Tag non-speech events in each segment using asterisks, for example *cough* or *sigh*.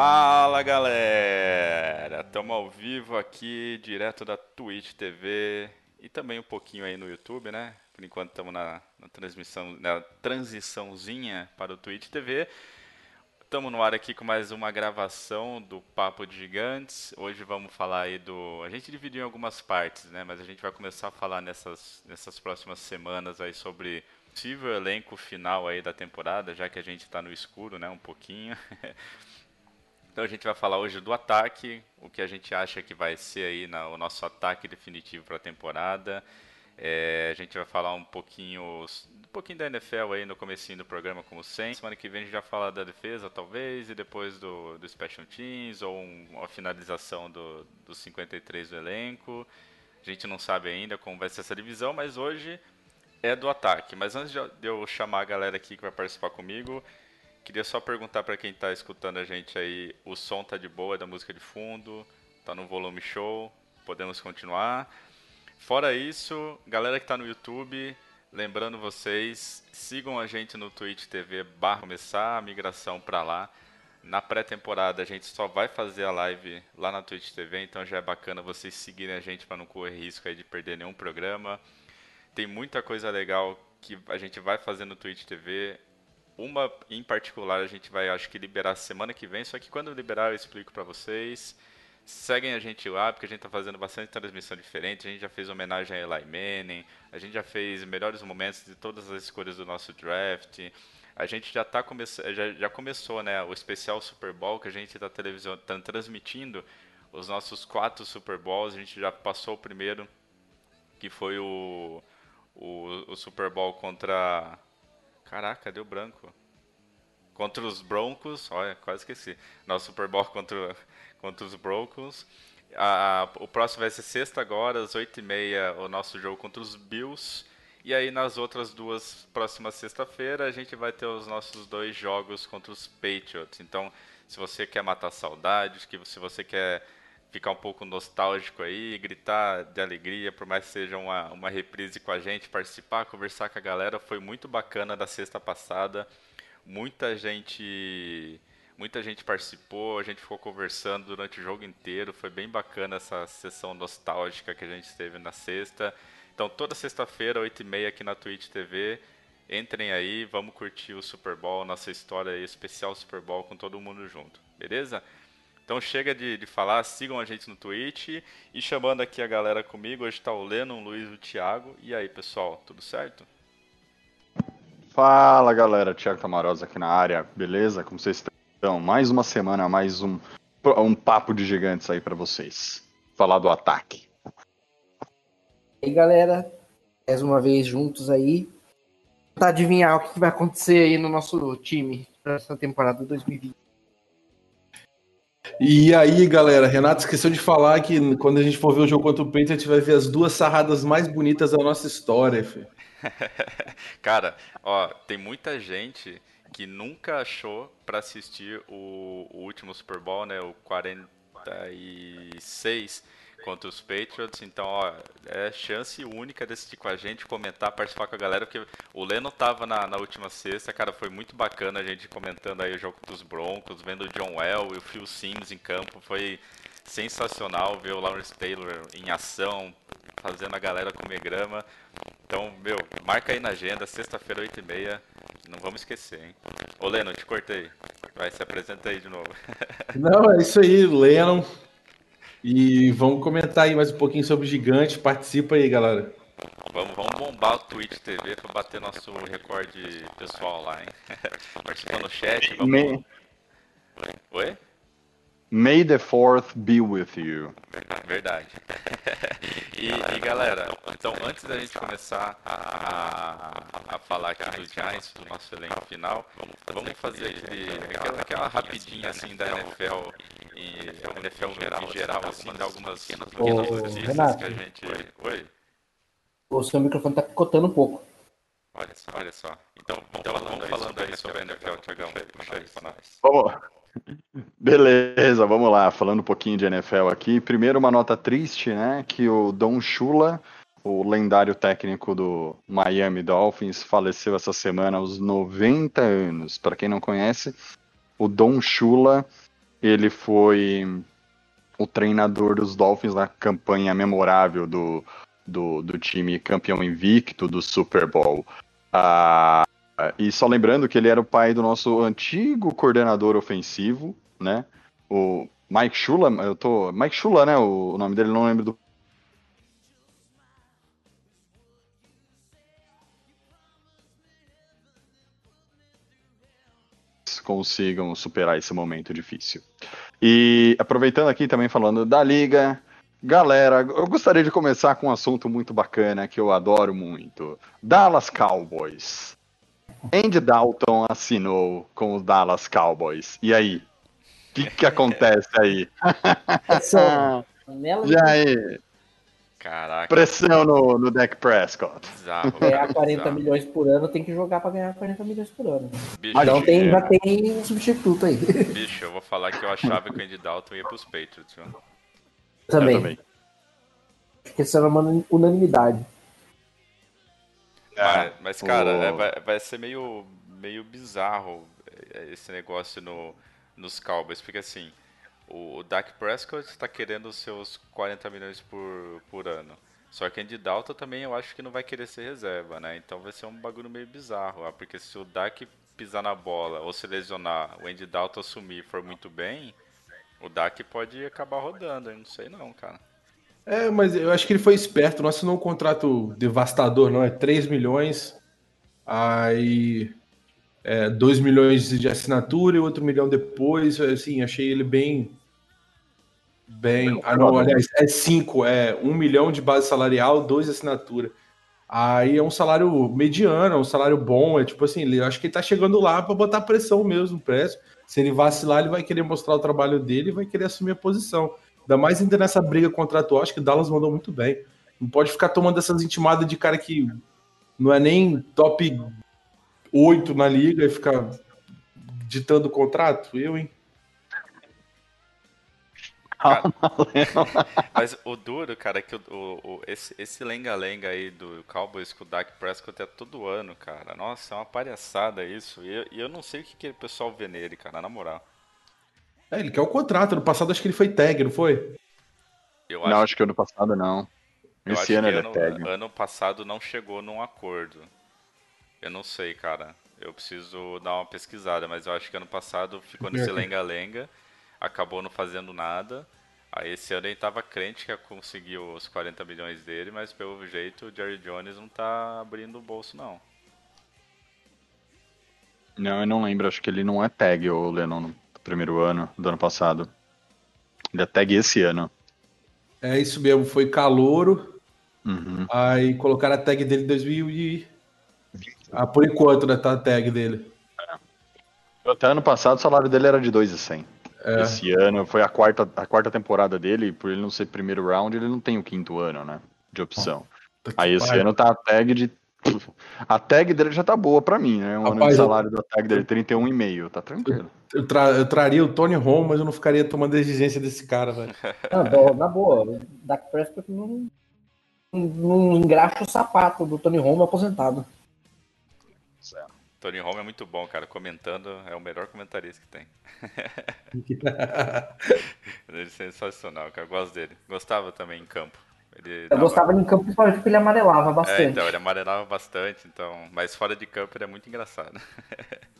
Fala galera! Estamos ao vivo aqui, direto da Twitch TV e também um pouquinho aí no YouTube, né? Por enquanto estamos na, na transmissão, na transiçãozinha para o Twitch TV. Estamos no ar aqui com mais uma gravação do Papo de Gigantes. Hoje vamos falar aí do. A gente dividiu em algumas partes, né? Mas a gente vai começar a falar nessas, nessas próximas semanas aí sobre possível elenco final aí da temporada, já que a gente está no escuro, né? Um pouquinho. *laughs* Então a gente vai falar hoje do ataque, o que a gente acha que vai ser aí na, o nosso ataque definitivo para a temporada. É, a gente vai falar um pouquinho, um pouquinho da NFL aí no comecinho do programa, como sempre. Semana que vem a gente já fala da defesa, talvez, e depois do, do Special Teams, ou um, uma finalização do, dos 53 do elenco. A gente não sabe ainda como vai ser essa divisão, mas hoje é do ataque. Mas antes de eu chamar a galera aqui que vai participar comigo, Queria só perguntar para quem está escutando a gente aí, o som tá de boa da música de fundo, tá no volume show, podemos continuar. Fora isso, galera que está no YouTube, lembrando vocês, sigam a gente no Twitch TV barra começar a migração para lá. Na pré-temporada a gente só vai fazer a live lá na Twitch TV, então já é bacana vocês seguirem a gente para não correr risco aí de perder nenhum programa. Tem muita coisa legal que a gente vai fazer no Twitch TV. Uma em particular a gente vai, acho que, liberar semana que vem, só que quando liberar eu explico para vocês. Seguem a gente lá, porque a gente está fazendo bastante transmissão diferente. A gente já fez homenagem a Eli Manning, a gente já fez melhores momentos de todas as escolhas do nosso draft. A gente já, tá come já, já começou né, o especial Super Bowl, que a gente está tá transmitindo os nossos quatro Super Bowls. A gente já passou o primeiro, que foi o, o, o Super Bowl contra Caraca, deu branco. Contra os Broncos, olha, quase esqueci. Nosso Super Bowl contra, contra os Broncos. Ah, o próximo vai ser sexta agora, às 8h30, o nosso jogo contra os Bills. E aí nas outras duas próximas sexta-feira a gente vai ter os nossos dois jogos contra os Patriots. Então, se você quer matar saudades, que se você quer ficar um pouco nostálgico aí, gritar de alegria, por mais que seja uma, uma reprise com a gente, participar, conversar com a galera, foi muito bacana da sexta passada. Muita gente muita gente participou, a gente ficou conversando durante o jogo inteiro, foi bem bacana essa sessão nostálgica que a gente teve na sexta. Então toda sexta-feira, 8h30 aqui na Twitch TV, entrem aí, vamos curtir o Super Bowl, nossa história aí, especial Super Bowl com todo mundo junto, beleza? Então chega de, de falar, sigam a gente no Twitch e chamando aqui a galera comigo, hoje está o Lennon, o Luiz e o Thiago. E aí pessoal, tudo certo? Fala galera, Thiago Tamarosa aqui na área, beleza? Como vocês estão? Mais uma semana, mais um, um papo de gigantes aí para vocês. Falar do ataque. E aí galera, mais uma vez juntos aí. Tentar adivinhar o que vai acontecer aí no nosso time para essa temporada 2020. E aí, galera, Renato esqueceu de falar que quando a gente for ver o jogo contra o Patriots, a gente vai ver as duas sarradas mais bonitas da nossa história, filho. *laughs* Cara, ó, tem muita gente que nunca achou para assistir o, o, último Super Bowl, né, o 46 contra os Patriots. Então, ó, é chance única de assistir com a gente, comentar, participar com a galera, porque o Leno tava na, na última sexta, cara, foi muito bacana a gente comentando aí o jogo dos Broncos, vendo o John Well e o Phil Sims em campo, foi sensacional ver o Lawrence Taylor em ação, fazendo a galera comer grama. Então, meu, marca aí na agenda, sexta-feira, 8h30. Não vamos esquecer, hein? Ô, Leno, te cortei. Vai, se apresenta aí de novo. Não, é isso aí, Lennon. E vamos comentar aí mais um pouquinho sobre o gigante. Participa aí, galera. Vamos, vamos bombar o Twitch TV para bater nosso recorde pessoal lá, hein? *laughs* Participa no chat. Vamos... Oi? May the fourth be with you. Verdade. *laughs* e, e, galera, então antes da gente começar a, a falar aqui dos Giants, do nosso elenco final, vamos fazer aquele, aquela, aquela rapidinha assim da NFL em NFL em geral, assim, dá algumas pequenas notícias que a gente. Oi, O seu microfone tá picotando um pouco. olha só, olha só. Então, então vamos falando aí sobre a NFL, Tiagão. Puxa aí pra nós. Vamos. Beleza, vamos lá. Falando um pouquinho de NFL aqui. Primeiro, uma nota triste, né? Que o Don Shula, o lendário técnico do Miami Dolphins, faleceu essa semana aos 90 anos. Para quem não conhece, o Don Shula, ele foi o treinador dos Dolphins na campanha memorável do, do, do time campeão invicto do Super Bowl. Ah, e só lembrando que ele era o pai do nosso antigo coordenador ofensivo, né? O Mike Shula, eu tô. Mike Shula, né? O nome dele, não lembro do. Consigam superar esse momento difícil. E aproveitando aqui também falando da liga, galera, eu gostaria de começar com um assunto muito bacana que eu adoro muito: Dallas Cowboys. Andy Dalton assinou com os Dallas Cowboys. E aí? O que, que acontece aí? E aí? Caraca, Pressão no, no Dak Prescott. bizarro. ganhar cara, 40 bizarro. milhões por ano, tem que jogar pra ganhar 40 milhões por ano. Bicho, Então tem, é. já tem um substituto aí. bicho, eu vou falar que eu achava que o Andy Dalton ia pros Patriots, viu? também. Eu também. Acho que isso era uma unanimidade. Mas, mas, cara, o- é, vai, vai ser meio, meio bizarro é, esse negócio no, nos Cowboys, porque assim, o, o Dak Prescott está querendo os seus 40 milhões por, por ano. Só que Andy Dalton também eu acho que não vai querer ser reserva, né? Então vai ser um bagulho meio bizarro, porque se o Dak pisar na bola ou se lesionar, o Andy Dalton assumir e for muito bem, o Dak pode acabar rodando, eu não sei não, cara. É, mas eu acho que ele foi esperto, não assinou um contrato devastador, não. É 3 milhões, aí é, 2 milhões de assinatura e outro milhão depois. Assim, achei ele bem. Bem. Ah, não, aliás, é 5, é 1 milhão de base salarial, 2 de assinatura. Aí é um salário mediano, é um salário bom. É tipo assim, eu acho que ele tá chegando lá para botar pressão mesmo no preço. Se ele vacilar, ele vai querer mostrar o trabalho dele e vai querer assumir a posição. Ainda mais ainda nessa briga contratual, acho que o Dallas mandou muito bem. Não pode ficar tomando essas intimadas de cara que não é nem top 8 na liga e ficar ditando o contrato. Eu, hein? *laughs* Léo. Mas o duro, cara, é que o, o- o- esse, esse lenga-lenga aí do Cowboys com o Dak Prescott é todo ano, cara. Nossa, é uma palhaçada isso. E eu, e eu não sei o que, que o pessoal vê nele, cara, na moral. É, ele quer o contrato. No passado acho que ele foi tag, não foi? Eu Não, acho que ano passado não. eu Esse acho ano ele é tag. ano passado não chegou num acordo. Eu não sei, cara. Eu preciso dar uma pesquisada, mas eu acho que ano passado ficou nesse lenga-lenga, acabou não fazendo nada. Aí esse ano ele tava crente que ia conseguir os 40 milhões dele, mas pelo jeito o Jerry Jones não tá abrindo o bolso, não. Não, eu não lembro. Acho que ele não é tag, o Lennon, no primeiro ano do ano passado. Ele é tag esse ano. É isso mesmo, foi calouro. Uhum. Aí colocaram a tag dele em 2000 e... Ah, por enquanto, né? Tá a tag dele. Até ano passado o salário dele era de 2,100. É. Esse ano foi a quarta, a quarta temporada dele, por ele não ser primeiro round, ele não tem o quinto ano, né? De opção. Tá Aí esse pariu. ano tá a tag de. A tag dele já tá boa pra mim, né? Um ano de Rapaz, eu- salário da tag dele 31,5, tá tranquilo. Eu, tra- eu traria o Tony Romo, mas eu não ficaria tomando a exigência desse cara, velho. *laughs* Não, bo- na boa, Dak Prescott não, não engraxa o sapato do Tony Romo aposentado. Tony Romo é muito bom, cara. Comentando, é o melhor comentarista que tem. *laughs* *laughs* Ele é sensacional, cara. Eu gosto dele. Gostava também em campo. Ele Eu dava- gostava de campo principalmente porque ele amarelava É, bastante. então, ele amarelava bastante, então. Mas fora de campo ele é muito engraçado. *laughs*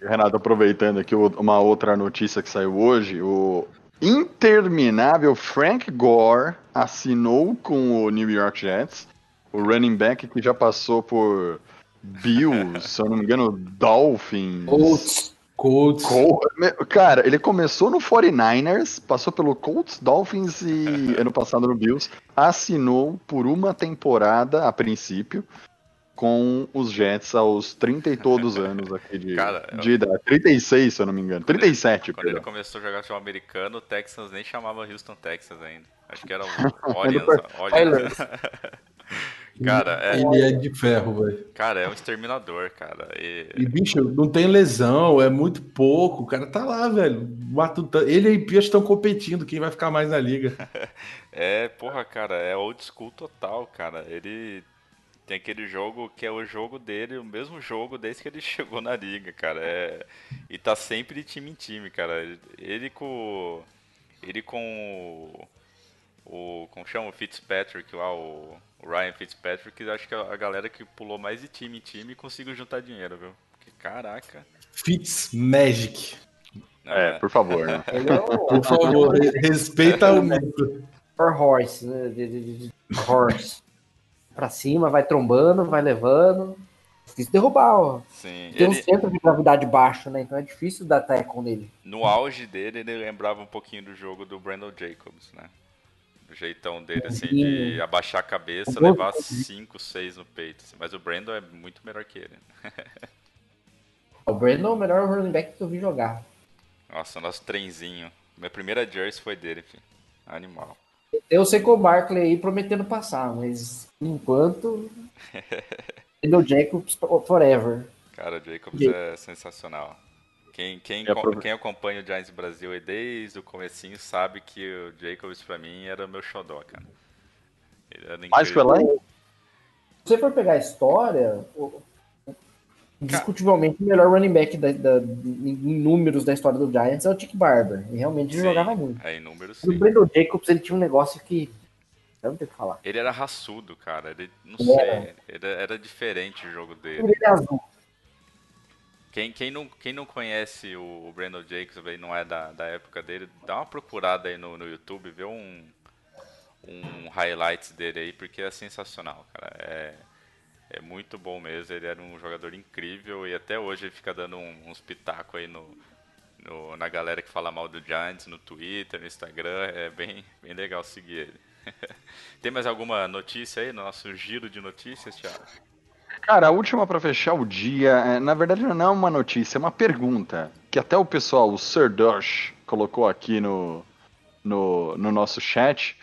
Renato, aproveitando aqui uma outra notícia que saiu hoje, o interminável Frank Gore assinou com o New York Jets, o running back que já passou por Bills, *laughs* se eu não me engano, Dolphins. Colts. Colts. Col- Cara, ele começou no 49ers, passou pelo Colts, Dolphins e *laughs* ano passado no Bills, assinou por uma temporada a princípio com os Jets aos 30 e todos *laughs* anos aqui de, Cara, de idade. 36, se eu não me engano. 37, Quando ele começou a jogar futebol americano, o Texans nem chamava Houston Texas ainda. Acho que era o *laughs* Orleans. Orleans. Cara, é, Ele é de ferro, velho. cara, é um exterminador, cara. E- E, bicho, não tem lesão, é muito pouco. O cara tá lá, velho. Matutando. Ele e o Pia estão competindo. Quem vai ficar mais na liga? *laughs* É, porra, cara, é old school total, cara. Ele tem aquele jogo que é o jogo dele, o mesmo jogo desde que ele *laughs* chegou na liga, cara. É, e tá sempre de time em time, cara. Ele, ele com. Ele com o. o como chama? O Fitzpatrick lá, o, o Ryan Fitzpatrick, acho que é a galera que pulou mais de time em time e conseguiu juntar dinheiro, viu? Porque, caraca. Fitz Magic. É, por favor, né? É Por favor, *laughs* respeita o mito. for horse, né? De, de- de- de horse. Pra cima, vai trombando, vai levando. Difícil derrubar, ó. Sim, Tem um ele, centro de gravidade baixo, né? Então é difícil dar tackle nele. no auge dele, ele lembrava um pouquinho do jogo do Brandon Jacobs, né? Do jeitão dele, assim, de abaixar a cabeça, levar 5, 6 no peito. assim. Mas o Brandon é muito melhor que ele. *laughs* O Brandon é o melhor running back que eu vi jogar. Nossa, nosso trenzinho. Minha primeira jersey foi dele, filho. Animal. Eu sei que o Barkley aí prometendo passar, mas enquanto. *laughs* Brandon Jacobs forever. Cara, o Jacobs E- é sensacional. Quem, quem, aprove- quem acompanha o Giants Brasil desde o comecinho sabe que o Jacobs pra mim era o meu xodó, cara. Ele era Mais que o. Eli? Se você for pegar a história, discutivelmente o melhor running back da, da- em números da história do Giants é o Tick Barber. E realmente ele Sim, jogava muito. É, em números, O. Brandon Jacobs ele tinha um negócio que. Eu não tenho o que falar. Ele era raçudo, cara. Ele, não Ele sei, era, era diferente o jogo dele. Ele é azul. Quem, quem, não, quem não conhece o, Brandon Jacobs aí, não é da, da época dele, dá uma procurada aí no, no YouTube, vê um, um highlights dele aí, porque é sensacional, cara. É, é muito bom mesmo. Ele era um jogador incrível e até hoje ele fica dando um- uns pitacos aí no, no- na galera que fala mal do Giants no Twitter, no Instagram. É bem, bem legal seguir ele. *laughs* Tem mais alguma notícia aí no nosso giro de notícias, Thiago? Cara, a última pra fechar o dia, é, na verdade não é uma notícia, é uma pergunta. Que até o pessoal, o Sir Dosh, colocou aqui no, no, no nosso chat.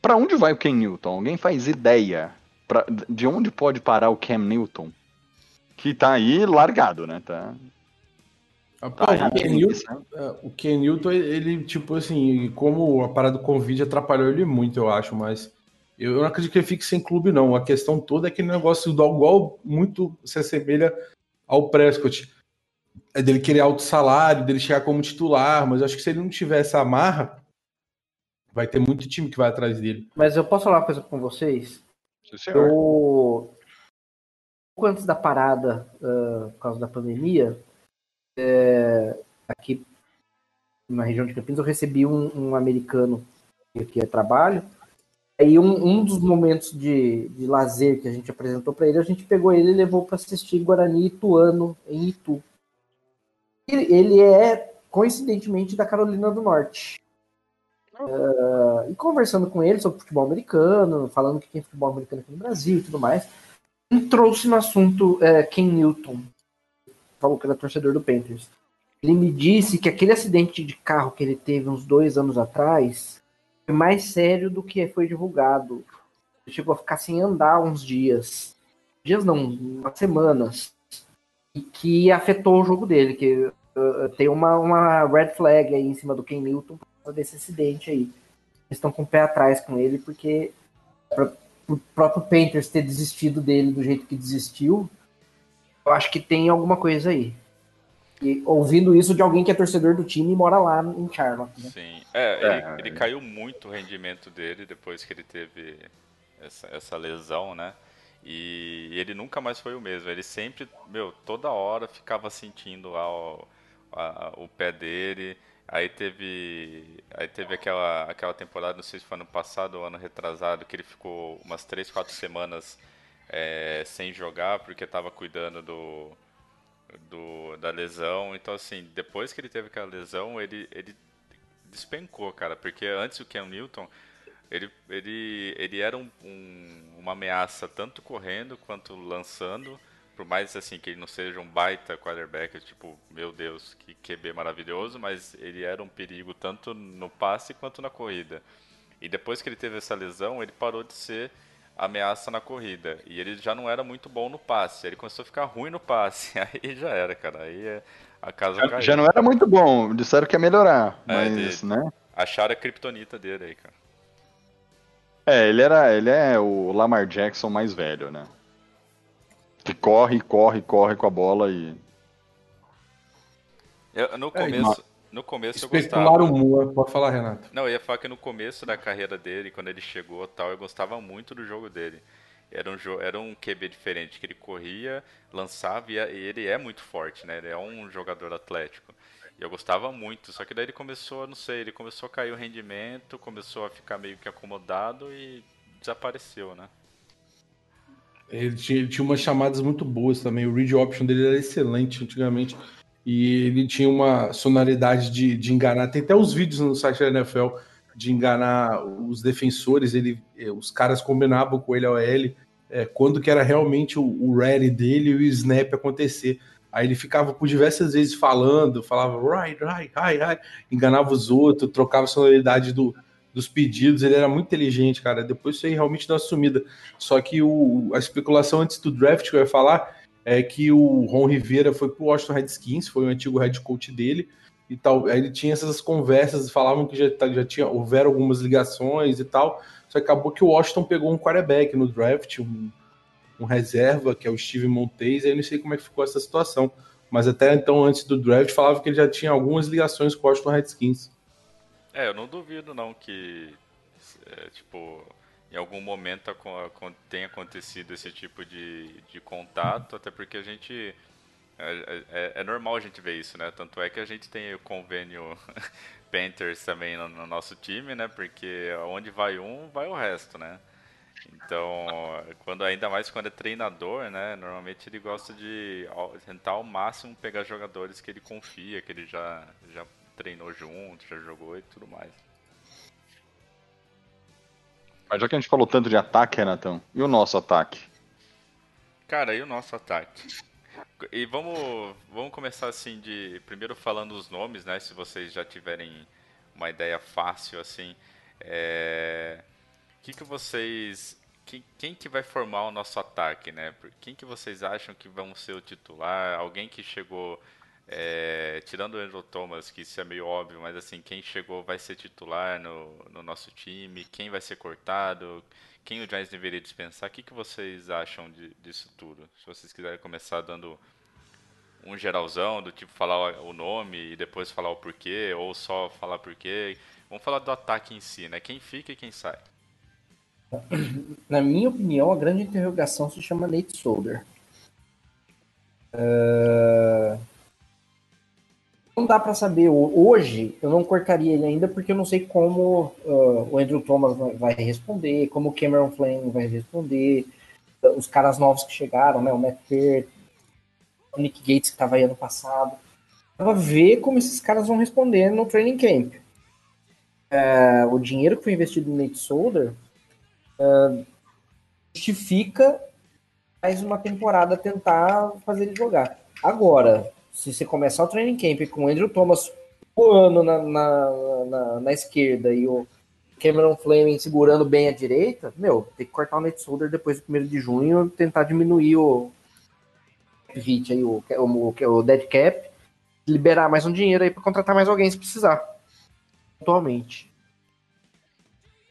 Pra onde vai o Ken Newton? Alguém faz ideia pra, de onde pode parar o Cam Newton? Que tá aí largado, né? Tá, Ah, tá o Ken Newton, é, o Ken Newton, ele, tipo assim, como a parada do Covid atrapalhou ele muito, eu acho, mas eu não acredito que ele fique sem clube, não. A questão toda é aquele negócio do igual muito se assemelha ao Prescott. É dele querer alto salário, dele chegar como titular, mas eu acho que se ele não tiver essa amarra, vai ter muito time que vai atrás dele. Mas eu posso falar uma coisa com vocês? Sim, senhor. Eu, pouco antes da parada, ah, por causa da pandemia, é, aqui na região de Campinas, eu recebi um, um americano que aqui é trabalho. Aí um, um dos momentos de, de lazer que a gente apresentou para ele, a gente pegou ele e levou para assistir Guarani Ituano em Itu. Ele, ele é coincidentemente da Carolina do Norte. Ah, e conversando com ele sobre futebol americano, falando que tem futebol americano aqui no Brasil e tudo mais, trouxe no assunto é, Ken Newton, falou que era torcedor do Panthers. Ele me disse que aquele acidente de carro que ele teve uns dois anos atrás mais sério do que foi divulgado. Chegou a ficar sem andar uns dias. Dias não, umas semanas. E que afetou o jogo dele, que uh, tem uma, uma red flag aí em cima do Ken Newton por causa desse acidente aí. Eles estão com o pé atrás com ele, porque pra, o próprio Panthers ter desistido dele do jeito que desistiu, eu acho que tem alguma coisa aí. E ouvindo isso de alguém que é torcedor do time e mora lá em Charlotte. Né? Sim. É, É, ele, ele caiu muito o rendimento dele depois que ele teve essa, essa lesão, né? E ele nunca mais foi o mesmo. Ele sempre, meu, toda hora ficava sentindo lá o, a- o pé dele. Aí teve, aí teve aquela, aquela temporada, não sei se foi ano passado ou ano retrasado, que ele ficou umas 3, 4 semanas é, sem jogar porque estava cuidando do, do, da lesão. Então, assim, depois que ele teve aquela lesão, ele, ele despencou, cara. Porque antes o Cam Newton, Ele, ele, ele era um, um, uma ameaça tanto correndo quanto lançando. Por mais assim que ele não seja um baita quarterback, tipo, meu Deus, que QB maravilhoso, mas ele era um perigo tanto no passe quanto na corrida. E depois que ele teve essa lesão, ele parou de ser ameaça na corrida. E ele já não era muito bom no passe. Ele começou a ficar ruim no passe. *laughs* Aí já era, cara. Aí é, a casa Já, caiu. já não era muito bom, disseram que ia melhorar, É, mas, ele- né? Acharam a kriptonita dele aí, cara. É, ele era, ele é o Lamar Jackson mais velho, né? Que corre, corre, corre com a bola e Eu- no É, começo, no começo eu gostava. muito. Pode falar, Renato. Não, eu ia falar que no começo da carreira dele, quando ele chegou tal, eu gostava muito do jogo dele. Era um, jo- era um QB diferente, que ele corria, lançava e, a- e ele é muito forte, né? Ele é um jogador atlético. E eu gostava muito, só que daí ele começou, não sei, ele começou a cair o rendimento, começou a ficar meio que acomodado e desapareceu, né? Ele tinha, ele tinha umas chamadas muito boas também. O read option dele era excelente antigamente. E ele tinha uma sonoridade de, de enganar. Tem até os vídeos no site da NFL de enganar os defensores. Ele, eh, os caras combinavam com ele a OL eh, quando que era realmente o, o ready dele e o snap acontecer. Aí ele ficava por diversas vezes falando, falava right, right, right, right, enganava os outros, trocava a sonoridade do, dos pedidos. Ele era muito inteligente, cara. Depois isso aí realmente deu uma sumida. Só que o, a especulação antes do draft que eu ia falar é que o Ron Rivera foi pro Washington Redskins, foi o antigo head coach dele, e tal. Aí ele tinha essas conversas, falavam que já, tá- já tinha, houveram algumas ligações e tal. Só que acabou que o Washington pegou um quarterback no draft, um, um reserva, que é o Steve Montez, aí eu não sei como é que ficou essa situação. Mas até então, antes do draft, falava que ele já tinha algumas ligações com o Washington Redskins. É, eu não duvido não que, é, tipo, em algum momento tenha acontecido esse tipo de, de contato, até porque a gente. É, é- é normal a gente ver isso, né? Tanto é que a gente tem o convênio *laughs* Panthers também no, no nosso time, né? Porque onde vai um, vai o resto, né? Então, quando ainda mais quando é treinador, né? Normalmente ele gosta de tentar ao máximo pegar jogadores que ele confia, que ele já, já treinou junto, já jogou e tudo mais. Mas já que a gente falou tanto de ataque, Renatão, e o nosso ataque? Cara, e o nosso ataque? E vamos, vamos começar assim de primeiro falando os nomes, né? Se vocês já tiverem uma ideia fácil assim, é... que que vocês, quem, quem que vai formar o nosso ataque, né? Quem que vocês acham que vão ser o titular? Alguém que chegou, é, tirando o Andrew Thomas, que isso é meio óbvio, mas assim, quem chegou vai ser titular no, no nosso time? Quem vai ser cortado? Quem o Giants deveria dispensar? O que, que vocês acham de- disso tudo? Se vocês quiserem começar dando um geralzão, do tipo falar o nome e depois falar o porquê, ou só falar porquê. Vamos falar do ataque em si, né? Quem fica e quem sai. *clears throat* Na minha opinião, a grande interrogação se chama Nate Solder. É, Não dá pra saber. Ho- Hoje, eu não cortaria ele ainda porque eu não sei como ah, o Andrew Thomas vai- responder, como o Cameron Flynn vai responder, os caras novos que chegaram, né? O Matt Peart, o Nick Gates que estava aí ano passado. Pra ver como esses caras vão responder no training camp. É, o dinheiro que foi investido no Nate Solder justifica mais uma temporada tentar fazer ele jogar. Agora, se você começar o training camp com o Andrew Thomas voando na, na, na, na esquerda e o Cameron Fleming segurando bem a direita, meu, tem que cortar o Nate Solder depois do 1 de junho e tentar diminuir o hit aí, o, o, o dead cap, liberar mais um dinheiro aí para contratar mais alguém se precisar. Atualmente.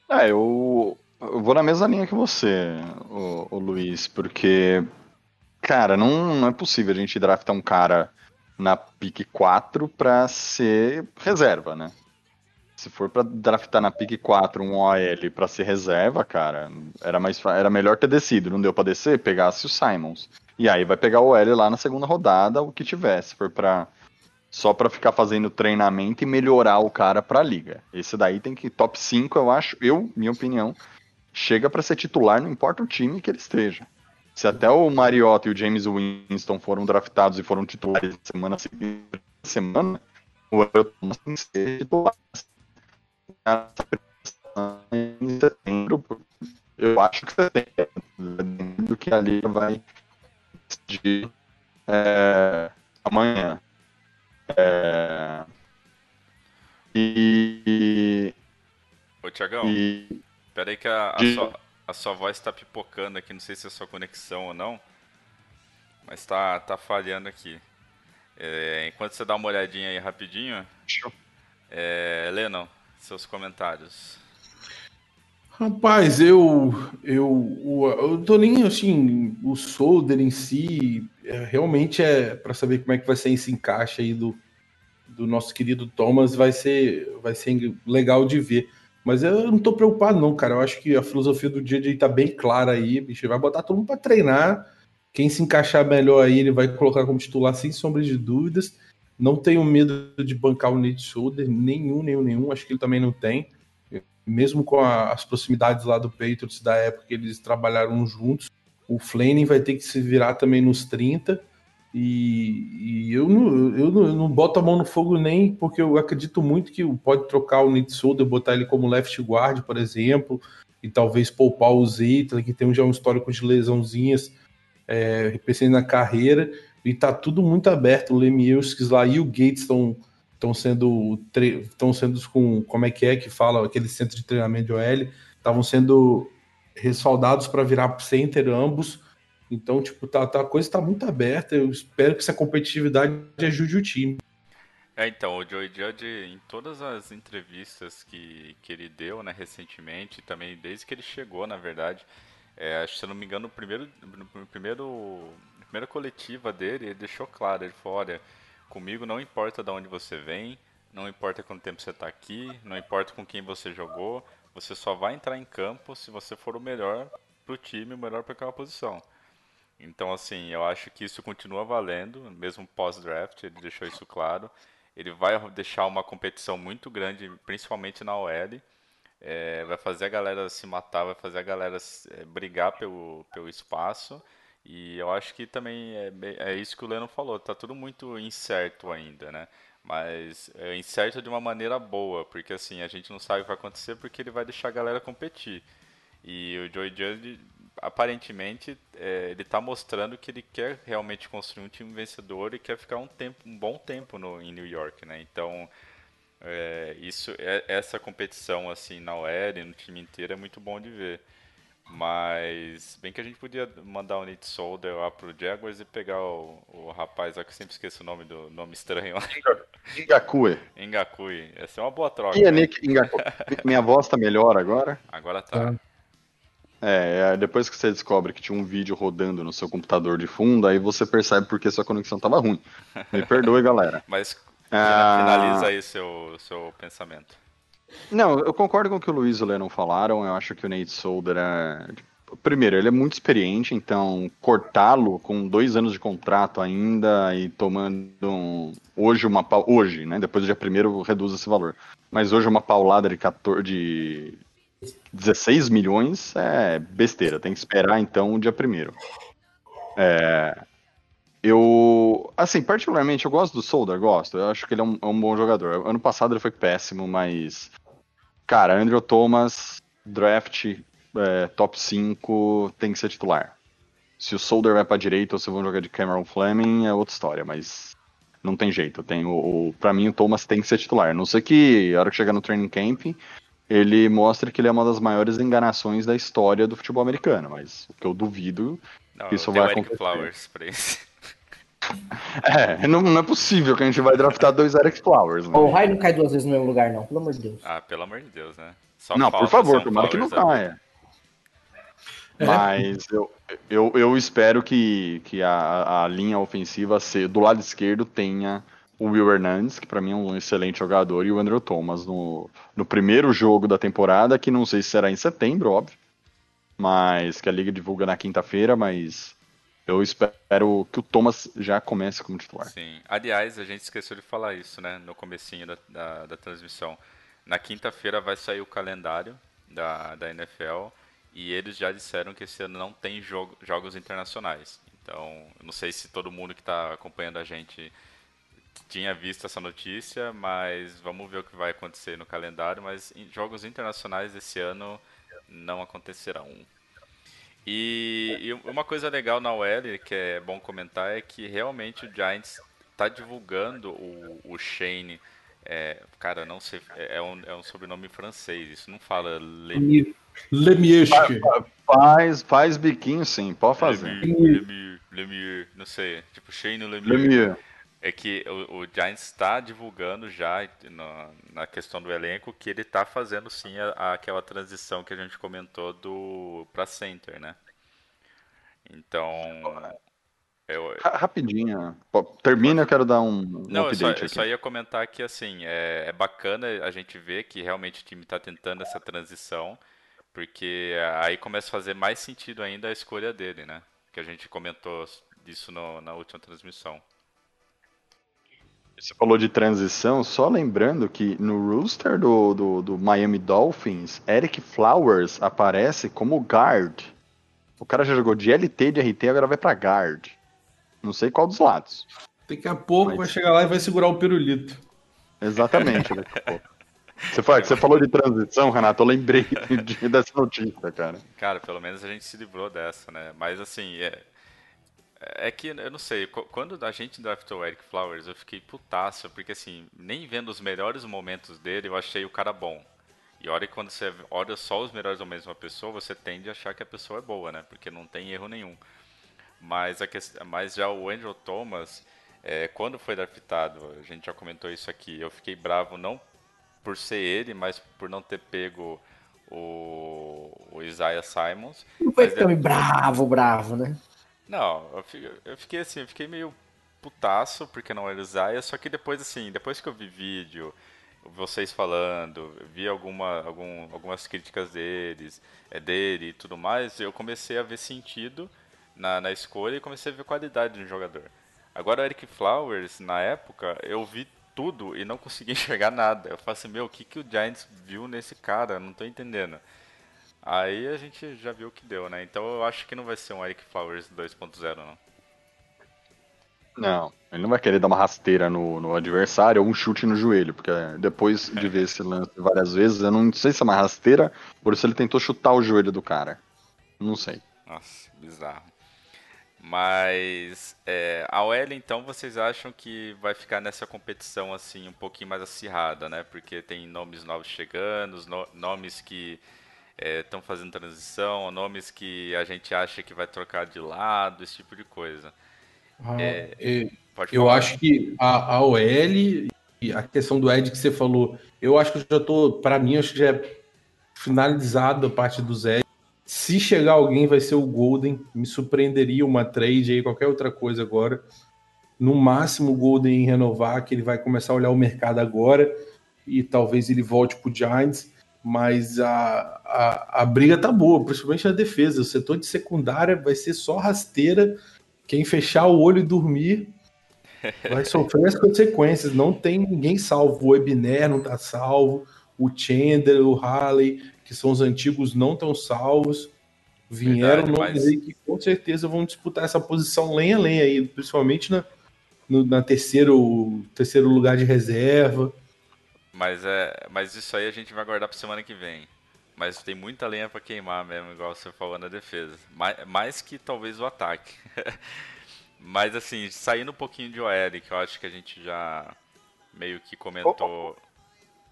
É, eu, eu vou na mesma linha que você, o, o Luiz, porque, cara, não, não é possível a gente draftar um cara na pick 4 pra ser reserva, né? Se for pra draftar na pick 4 um OL pra ser reserva, cara, era, mais, era melhor ter descido. Não deu pra descer? Pegasse o Simons. E aí vai pegar o OL lá na segunda rodada, o que tiver. Se for pra só pra ficar fazendo treinamento e melhorar o cara pra liga. Esse daí tem que top 5, eu acho, eu, minha opinião, chega pra ser titular, não importa o time que ele esteja. Se até o Mariota e o James Winston foram draftados e foram titulares semana seguinte, semana, o Earl Thomas tem que ser titular. eu acho que do que a liga vai decidir é, amanhã. É, e, Ô, Tiagão, e pera aí que a, a sua, a sua voz tá pipocando aqui, não sei se é sua conexão ou não, mas tá, tá falhando aqui. É, enquanto você dá uma olhadinha aí rapidinho, é, Lennon, seus comentários. Rapaz, eu, eu, o- eu tô nem assim, o solder em si, é, realmente é para saber como é que vai ser esse encaixe aí do, do nosso querido Thomas, vai ser, vai ser legal de ver. Mas eu não tô preocupado não, cara. Eu acho que a filosofia do dia a dia tá bem clara aí, bicho. Ele vai botar todo mundo para treinar. Quem se encaixar melhor aí, ele vai colocar como titular sem sombra de dúvidas. Não tenho medo de bancar o Nate Solder, nenhum, nenhum, nenhum. Acho que ele também não tem mesmo com a- as proximidades lá do Patriots da época que eles trabalharam juntos, o Flanning vai ter que se virar também nos 30. E, e eu, não, eu, não, eu não boto a mão no fogo nem porque eu acredito muito que pode trocar o Nate Solder, botar ele como left guard, por exemplo, e talvez poupar o Zeitler, que tem já um histórico de lesãozinhas é, pensando na carreira. E tá tudo muito aberto. O Lemieux lá e o Gates estão estão sendo estão sendo com como é que é que fala aquele centro de treinamento de OL estavam sendo resfaldados para virar center ambos então tipo tá, tá- a coisa está muito aberta eu espero que essa competitividade ajude o time É, então, o Joey Judge, em todas as entrevistas que, que ele deu, né, recentemente, também desde que ele chegou, na verdade, é, se eu não me engano, no primeiro, no primeiro, na primeira coletiva dele, ele deixou claro, ele falou, olha, comigo não importa de onde você vem, não importa quanto tempo você está aqui, não importa com quem você jogou, você só vai entrar em campo se você for o melhor para o time, o melhor para aquela posição. Então, assim, eu acho que isso continua valendo, mesmo pós-draft, ele deixou isso claro. Ele vai deixar uma competição muito grande, principalmente na OL. É, vai fazer a galera se matar, vai fazer a galera é, brigar pelo, pelo espaço. E eu acho que também é, é isso que o Leno falou, tá tudo muito incerto ainda, né? Mas é incerto de uma maneira boa, porque assim, a gente não sabe o que vai acontecer porque ele vai deixar a galera competir. E o Joey Judge, aparentemente, é, ele está mostrando que ele quer realmente construir um time vencedor e quer ficar um tempo, um bom tempo no, em New York, né? Então, é, isso, é- essa competição assim na OL, no time inteiro, é muito bom de ver. Mas, bem que a gente podia mandar o Nate Solder lá pro Jaguars e pegar o, o rapaz lá que eu sempre esqueço o nome do nome estranho lá, Ngakue. Engakui. Essa é uma boa troca. Né? Nick Ngakue. *laughs* Minha voz tá melhor agora? Agora tá. É, é, depois que você descobre que tinha um vídeo rodando no seu computador de fundo, aí você percebe porque sua conexão tava ruim. Me *laughs* perdoe, galera. Mas Ah. finaliza aí seu, seu pensamento. Não, eu concordo com o que o Luiz e o Lennon falaram. Eu acho que o Nate Solder é. Primeiro, ele é muito experiente, então cortá-lo com dois anos de contrato ainda e tomando um- hoje uma hoje, né? Depois do dia primeiro reduz esse valor. Mas hoje uma paulada de 14, de 16 milhões é besteira. Tem que esperar então o dia primeiro. É, eu, assim, particularmente eu gosto do Solder, gosto. Eu acho que ele é um, é um bom jogador. Ano passado ele foi péssimo, mas cara, Andrew Thomas, draft é, top 5, tem que ser titular. Se o Solder vai pra direita ou se vão jogar de Cameron Fleming é outra história, mas não tem jeito. Tem o, o para mim o Thomas tem que ser titular. Não sei que a hora que chegar no training camp ele mostre que ele é uma das maiores enganações da história do futebol americano, mas o que eu duvido Não, Isso eu tenho vai Eric acontecer. Flowers pra isso. *laughs* é, não, não é possível que a gente vai draftar dois Eric Flowers, né? O raio não cai duas vezes no mesmo lugar, não, pelo amor de Deus. Ah, pelo amor de Deus, né? Só Não, por favor, tomara que não né? caia. Mas eu, eu, eu espero que, que a, a linha ofensiva do lado esquerdo tenha o Will Hernandez, que pra mim é um excelente jogador, e o Andrew Thomas no, no primeiro jogo da temporada, que não sei se será em setembro, óbvio, mas que a liga divulga na quinta-feira, mas eu espero que o Thomas já comece como titular. Sim. Aliás, a gente esqueceu de falar isso, né? No comecinho da, da, da transmissão. Na quinta-feira vai sair o calendário da, da NFL e eles já disseram que esse ano não tem jogo, jogos internacionais. Então, não sei se todo mundo que está acompanhando a gente tinha visto essa notícia, mas vamos ver o que vai acontecer no calendário. Mas em jogos internacionais esse ano não acontecerão. E, e uma coisa legal na OL, que é bom comentar, é que realmente o Giants tá divulgando o, o Shane. É, cara, não sei, é um, é um sobrenome francês, isso não fala Lemieux. Lemieux. Faz, faz biquinho sim, pode fazer. Lemieux, Lemieux, Lemieux, não sei, tipo Shane Lemieux. Lemieux. É que o, o Giants está divulgando já na, na questão do elenco que ele está fazendo sim a, a, aquela transição que a gente comentou do para center, né? Então, eu, Ra- Rapidinho. Termina, eu quero dar um, um não, eu só, eu só ia comentar que assim é, é bacana a gente ver que realmente o time está tentando essa transição, porque aí começa a fazer mais sentido ainda a escolha dele, né? Que a gente comentou disso no- na última transmissão. Você falou de transição, só lembrando que no roster do, do, do Miami Dolphins, Eric Flowers aparece como guard. O cara já jogou de LT, de RT, agora vai pra guard. Não sei qual dos lados. Daqui a pouco Mas- vai chegar lá e vai segurar o pirulito. Exatamente, daqui a pouco. Você, você falou de transição, Renato, eu lembrei *laughs* de- dessa notícia, cara. Cara, pelo menos a gente se livrou dessa, né? Mas assim, é, é que eu não sei, qu- quando a gente draftou o Eric Flowers, eu fiquei putaço, porque assim, nem vendo os melhores momentos dele, eu achei o cara bom. E olha que quando você olha só os melhores momentos de uma pessoa, você tende a achar que a pessoa é boa, né? Porque não tem erro nenhum. Mas, a. Mas já o Andrew Thomas, é, quando foi draftado, a gente já comentou isso aqui, eu fiquei bravo não por ser ele, mas por não ter pego o, o Isaiah Simons. Não foi tão bravo, bravo, né? Não, eu fi- eu fiquei assim, eu fiquei meio putaço porque não era o Isaiah, só que depois assim, depois que eu vi vídeo, vocês falando, vi alguma, algum, algumas críticas deles, é dele e tudo mais, eu comecei a ver sentido na, na escolha e comecei a ver qualidade no jogador. Agora o Eric Flowers, na época, eu vi tudo e não consegui *laughs* enxergar nada. Eu falei assim, meu, o que, que o Giants viu nesse cara? Não tô entendendo. Aí a gente já viu o que deu, né? Então eu acho que não vai ser um Eric Flowers 2.0, não. Não, ele não vai querer dar uma rasteira no, no adversário ou um chute no joelho, porque depois de ver esse lance várias vezes, eu não sei se é uma rasteira, por isso ele tentou chutar o joelho do cara. Não sei. Nossa, bizarro. Mas é, a OL, então, vocês acham que vai ficar nessa competição assim um pouquinho mais acirrada, né? Porque tem nomes novos chegando, no- nomes que estão fazendo transição, nomes que a gente acha que vai trocar de lado, esse tipo de coisa. É, É, Pode Eu acho que a, a OL e a questão do Ed que você falou, eu acho que eu já tô, para mim, acho que já é finalizado a parte dos Ed. Se chegar alguém, vai ser o Golden. Me surpreenderia uma trade aí, qualquer outra coisa agora. No máximo, o Golden renovar, que ele vai começar a olhar o mercado agora e talvez ele volte pro Giants. Mas a, a, a briga tá boa, principalmente na defesa. O setor de secundária vai ser só rasteira. Quem fechar o olho e dormir *laughs* vai sofrer as consequências. Não tem ninguém salvo. O Ebner não tá salvo. O Chandler, o Halley, que são os antigos, não estão salvos. Vieram Verdade, nomes mas- aí que com certeza vão disputar essa posição lenha-lenha aí, principalmente na, no na terceiro, terceiro lugar de reserva. Mas, é, mas isso aí a gente vai guardar pra semana que vem. Mas tem muita lenha pra queimar mesmo, igual você falou na defesa. Mais, mais que talvez o ataque. *laughs* mas assim, saindo um pouquinho de OL, que eu acho que a gente já meio que comentou.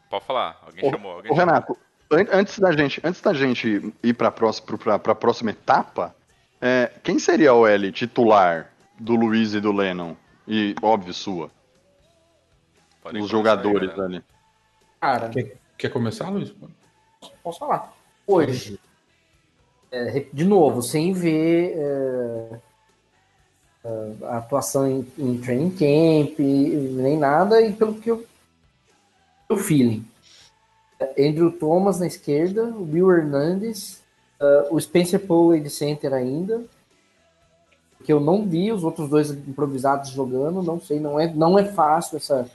Pode falar, alguém Ô, chamou. Alguém chamou. Renato, an- antes da gente, antes da gente ir para a próxima etapa, é, quem seria o L titular do Luiz e do Lennon? E, óbvio, sua. Podem os aí, jogadores galera. ali. Cara, Quer, quer começar, Luiz? posso falar. Hoje, é, de novo, sem ver é, é, a atuação em, em training camp, nem nada, e pelo que eu. O feeling. Andrew Thomas na esquerda, o Will Hernandez, é, o Spencer Powell de center ainda, que eu não vi os outros dois improvisados jogando, não sei, não é, não é fácil essa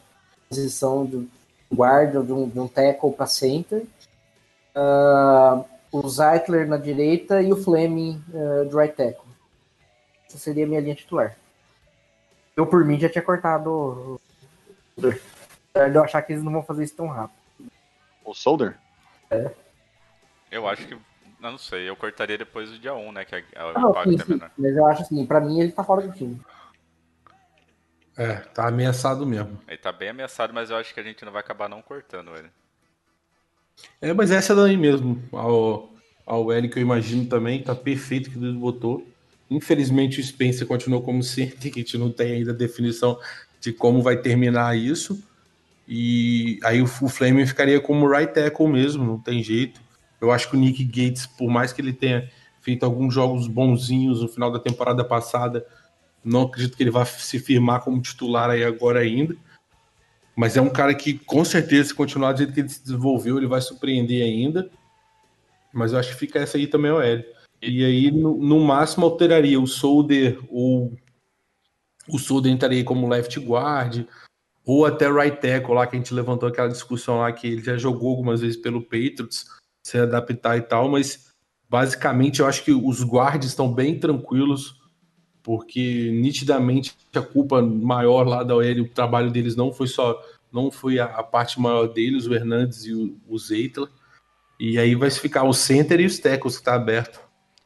posição do guarda, de um, de um tackle para center. Ah, o Zeitler na direita e o Fleming uh, de right tackle. Essa seria a minha linha titular. Eu, por mim, já tinha cortado. o- eu achar que eles não vão fazer isso tão rápido. O Solder? Eu acho que Eu não sei, eu cortaria depois do dia 1, né? Que é, é o Ah, sim, é sim. Mas eu acho assim, pra mim ele tá fora do time. É, tá ameaçado mesmo. Ele tá bem ameaçado, mas eu acho que a gente não vai acabar não cortando ele. É, mas essa daí mesmo, ao, ao L que eu imagino também, tá perfeito que o Luiz botou. Infelizmente o Spencer continuou como sempre, que *laughs* a gente não tem ainda definição de como vai terminar isso. E aí o, o Fleming ficaria como right tackle mesmo, não tem jeito. Eu acho que o Nick Gates, por mais que ele tenha feito alguns jogos bonzinhos no final da temporada passada, não acredito que ele vá se firmar como titular aí agora ainda. Mas é um cara que, com certeza, se continuar do jeito que ele se desenvolveu, ele vai surpreender ainda. Mas eu acho que fica essa aí também, o L. E aí, no, no máximo, alteraria o Solder ou o Solder entraria como left guard ou até right tackle lá, que a gente levantou aquela discussão lá que ele já jogou algumas vezes pelo Patriots, se adaptar e tal, mas basicamente eu acho que os guards estão bem tranquilos, porque nitidamente a culpa maior lá da OL, o trabalho deles não foi só, não foi a, a parte maior deles, o Hernandes e o, o Zeitler, e aí vai ficar o center e os tackles que tá aberto.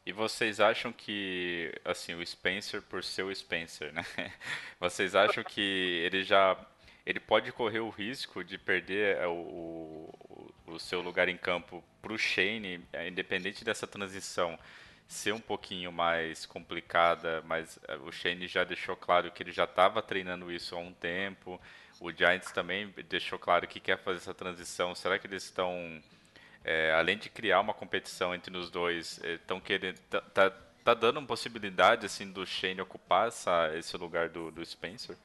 E vocês acham que, assim, o Spencer, por ser o Spencer, né? *laughs* Vocês acham que ele já. Ele pode correr o risco de perder é, o, o, o seu lugar em campo pro Shane, é, independente dessa transição ser um pouquinho mais complicada, mas é, o Shane já deixou claro que ele já estava treinando isso há um tempo. O Giants também deixou claro que quer fazer essa transição. Será que eles estão é, além de criar uma competição entre os dois, estão querendo. Tá, tá, tá dando uma possibilidade assim do Shane ocupar essa, esse lugar do, do Spencer?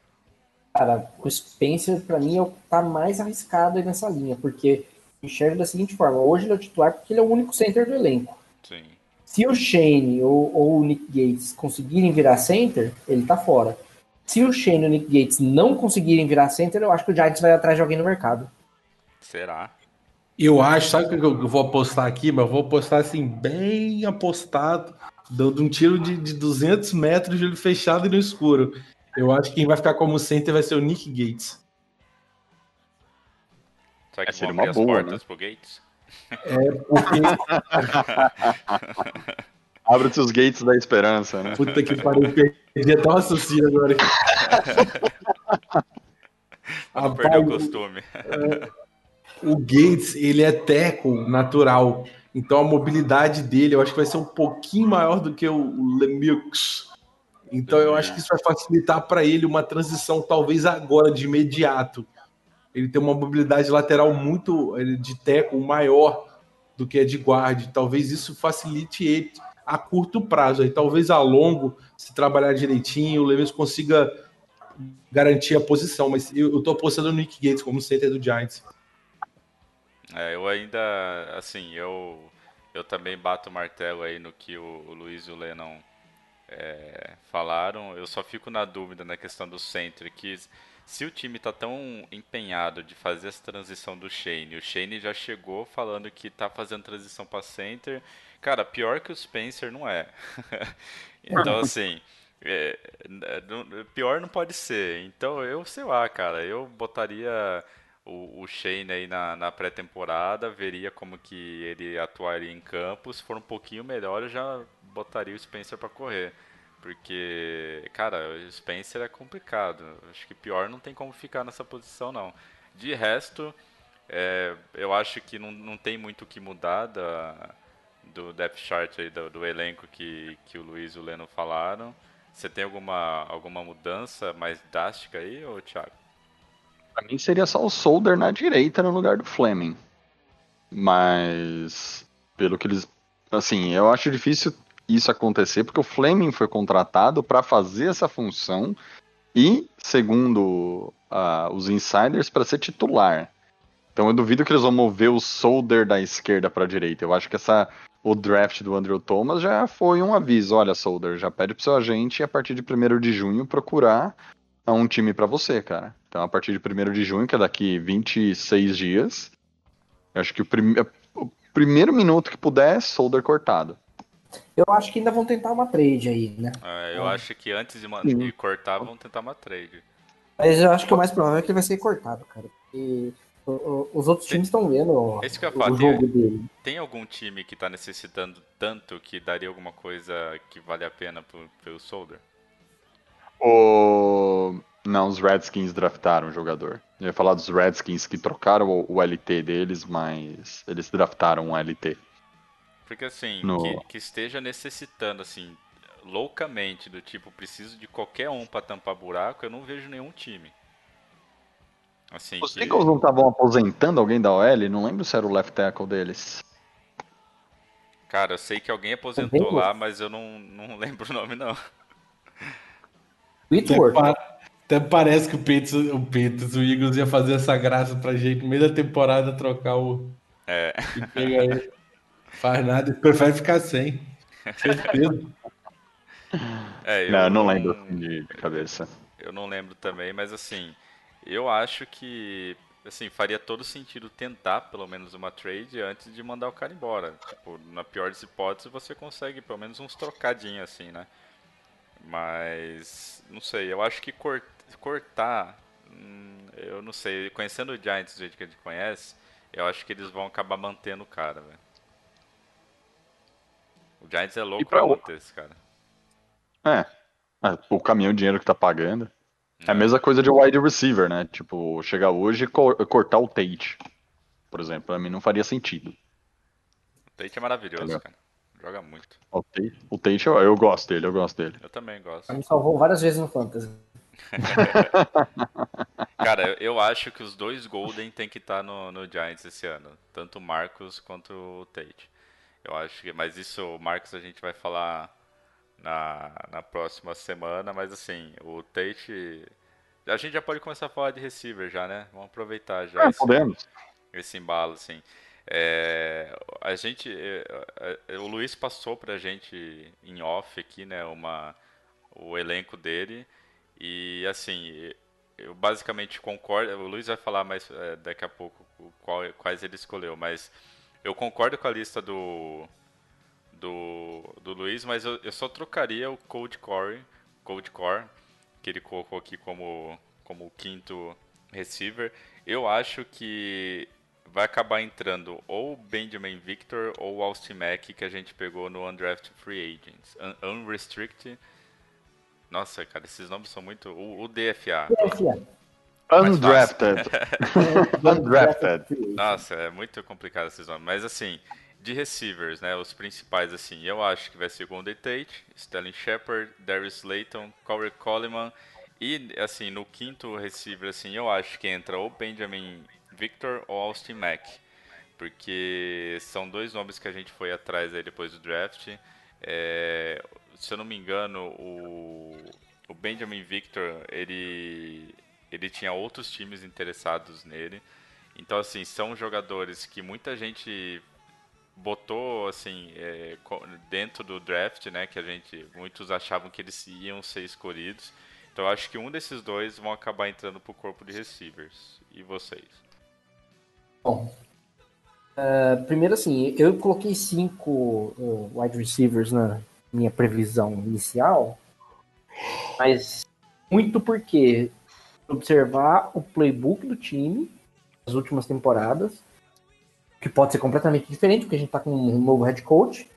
Cara, o Spencer, pra mim, é o tá mais arriscado aí nessa linha, porque eu enxergo da seguinte forma: hoje ele é o titular porque ele é o único center do elenco. Sim. Se o Shane ou, ou o Nick Gates conseguirem virar center, ele tá fora. Se o Shane e o Nick Gates não conseguirem virar center, eu acho que o Giants vai atrás de alguém no mercado. Será? Eu acho, sabe o que eu vou apostar aqui? Mas eu vou apostar assim, bem apostado, dando um tiro de, de 200 metros de olho fechado e no escuro. Eu acho que quem vai ficar como center vai ser o Nick Gates. Será que É, seria uma as boa, portas pro Gates? É porque, *laughs* Abre-se os gates da esperança, né? puta que pariu, perdi até o raciocínio agora. *laughs* Não perdeu o costume. o Gates, ele é teco natural. Então a mobilidade dele, eu acho que vai ser um pouquinho maior do que o Lemieux. Então eu acho que isso vai facilitar para ele uma transição, talvez agora, de imediato. Ele tem uma mobilidade lateral muito de teco maior do que a de guarde. Talvez isso facilite ele a curto prazo. Aí talvez a longo, se trabalhar direitinho, o Lemieux consiga garantir a posição. Mas eu, eu tô apostando no Nick Gates como center do Giants. É, eu ainda, assim, eu, eu também bato o martelo aí no que o, o Luiz e o Lennon é, falaram. Eu só fico na dúvida na questão do center, que se o time tá tão empenhado de fazer essa transição do Shane, o Shane já chegou falando que tá fazendo transição para center, cara, pior que o Spencer não é. *laughs* então, assim, é, pior não pode ser. Então, eu sei lá, cara, eu botaria o, o Shane aí na, na pré-temporada, veria como que ele atuaria em campo. Se for um pouquinho melhor, eu já botaria o Spencer para correr. Porque, cara, o Spencer é complicado. Acho que pior não tem como ficar nessa posição, não. De resto, é, eu acho que não, não tem muito o que mudar da, do depth chart aí, do, do elenco que, que o Luiz e o Leno falaram. Você tem alguma, alguma mudança mais drástica aí, ô Thiago? Pra mim seria só o Solder na direita no lugar do Fleming. Mas, pelo que eles. Assim, eu acho difícil isso acontecer, porque o Fleming foi contratado para fazer essa função e, segundo ah, os insiders, para ser titular. Então eu duvido que eles vão mover o Solder da esquerda para a direita. Eu acho que essa o draft do Andrew Thomas já foi um aviso. Olha, Solder, já pede pro seu agente a partir de 1 de junho procurar um time para você, cara. Então a partir de 1 de junho, que é daqui 26 dias, eu acho que o, prim... o primeiro minuto que puder, Solder cortado. Eu acho que ainda vão tentar uma trade aí, né? É, eu Ah. acho que antes de, de cortar, vão tentar uma trade. Mas eu acho que o mais provável é que ele vai ser cortado, cara. Porque Os outros Tem- times estão vendo Esse que eu ia o falar, jogo tem, dele. tem algum time que tá necessitando tanto que daria alguma coisa que vale a pena pro, pelo Soldier? O... Não, os Redskins draftaram o jogador. Eu ia falar dos Redskins que trocaram o, o LT deles, mas eles draftaram um LT. Porque assim, No- que, que esteja necessitando, assim, loucamente, do tipo, preciso de qualquer um pra tampar buraco, eu não vejo nenhum time. Assim, Os que... Eagles não estavam aposentando alguém da OL? Não lembro se era o left tackle deles. Cara, eu sei que alguém aposentou lá, mas eu não, não *laughs* lembro o nome, não. Até, Whitworth. até parece que o Peitos, o Peitos, o Eagles ia fazer essa graça pra gente no meio da temporada trocar o. É, E pega aí. *laughs* Faz nada, prefere ficar sem. Certeza. é eu não, eu não lembro assim de, de cabeça. Eu não lembro também, mas assim, eu acho que assim, faria todo sentido tentar pelo menos uma trade antes de mandar o cara embora. Tipo, na pior das hipóteses, você consegue pelo menos uns trocadinhos assim, né? Mas não sei, eu acho que cort- cortar, hum, eu não sei, conhecendo o Giants do jeito que a gente conhece, eu acho que eles vão acabar mantendo o cara, velho. O Giants é louco pra pra o- manter esse cara. É. É, O caminhão, o dinheiro que tá pagando. É a mesma coisa de wide receiver, né? Tipo, chegar hoje e cor- cortar o Tate. Por exemplo, pra mim não faria sentido. O Tate é maravilhoso, Entendeu? cara. Joga muito. O Tate, o Tate eu, eu gosto dele, eu gosto dele. Eu também gosto. Me salvou várias vezes no Fantasy. *laughs* Cara, eu- eu acho que os dois Golden tem que estar no, no Giants esse ano. Tanto o Marcos quanto o Tate. Eu acho que. Mas isso, Marcos a gente vai falar na, na próxima semana. Mas assim, o Tate. A gente já pode começar a falar de receiver já, né? Vamos aproveitar já É, esse, podemos. esse embalo, assim. É, a gente. é, é, o Luiz passou pra gente em off aqui, né? Uma, o elenco dele. E assim, eu basicamente concordo. O Luiz vai falar mais é, daqui a pouco qual, quais ele escolheu, mas eu concordo com a lista do do, do Luiz, mas eu, eu só trocaria o Cold Core, Cold Core, que ele colocou aqui como como o quinto receiver. Eu acho que vai acabar entrando ou Benjamin Victor ou Austin Mack que a gente pegou no Undrafted Free Agents, Un- Unrestricted. Nossa, cara, esses nomes são muito. O, o DFA. DFA. Undrafted. *laughs* Undrafted. Nossa, é muito complicado esses nomes. Mas assim, de receivers, né? Os principais, assim, eu acho que vai ser Golden Tate, Sterling Shepard, Darius Slayton, Corey Coleman. E, assim, no quinto receiver, assim, eu acho que entra ou Benjamin Victor ou Austin Mack. Porque são dois nomes que a gente foi atrás aí depois do draft. É, se eu não me engano, o, o Benjamin Victor, ele, ele tinha outros times interessados nele. Então, assim, são jogadores que muita gente botou, assim, é, dentro do draft, né? Que a gente, muitos achavam que eles iam ser escolhidos. Então, eu acho que um desses dois vão acabar entrando pro corpo de receivers. E vocês? Bom, é, primeiro assim, eu coloquei cinco uh, wide receivers na minha previsão inicial, mas muito porque observar o playbook do time nas últimas temporadas, que pode ser completamente diferente, porque a gente tá com um novo head coach,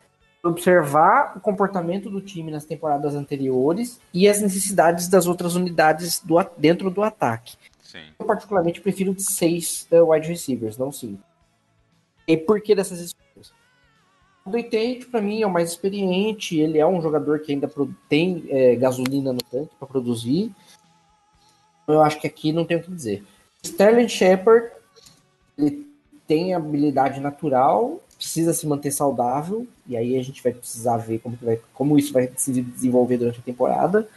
observar o comportamento do time nas temporadas anteriores e as necessidades das outras unidades do, dentro do ataque. Sim. Eu particularmente prefiro de seis eh, wide receivers, não cinco. E por que dessas escolhas? O Tate, para mim, é o mais experiente. Ele é um jogador que ainda tem eh, gasolina no tanque para produzir. Eu acho que aqui não tem o que dizer. Sterling Shepard, ele tem habilidade natural, precisa se manter saudável, e aí a gente vai precisar ver como, vai, como isso vai se desenvolver durante a temporada.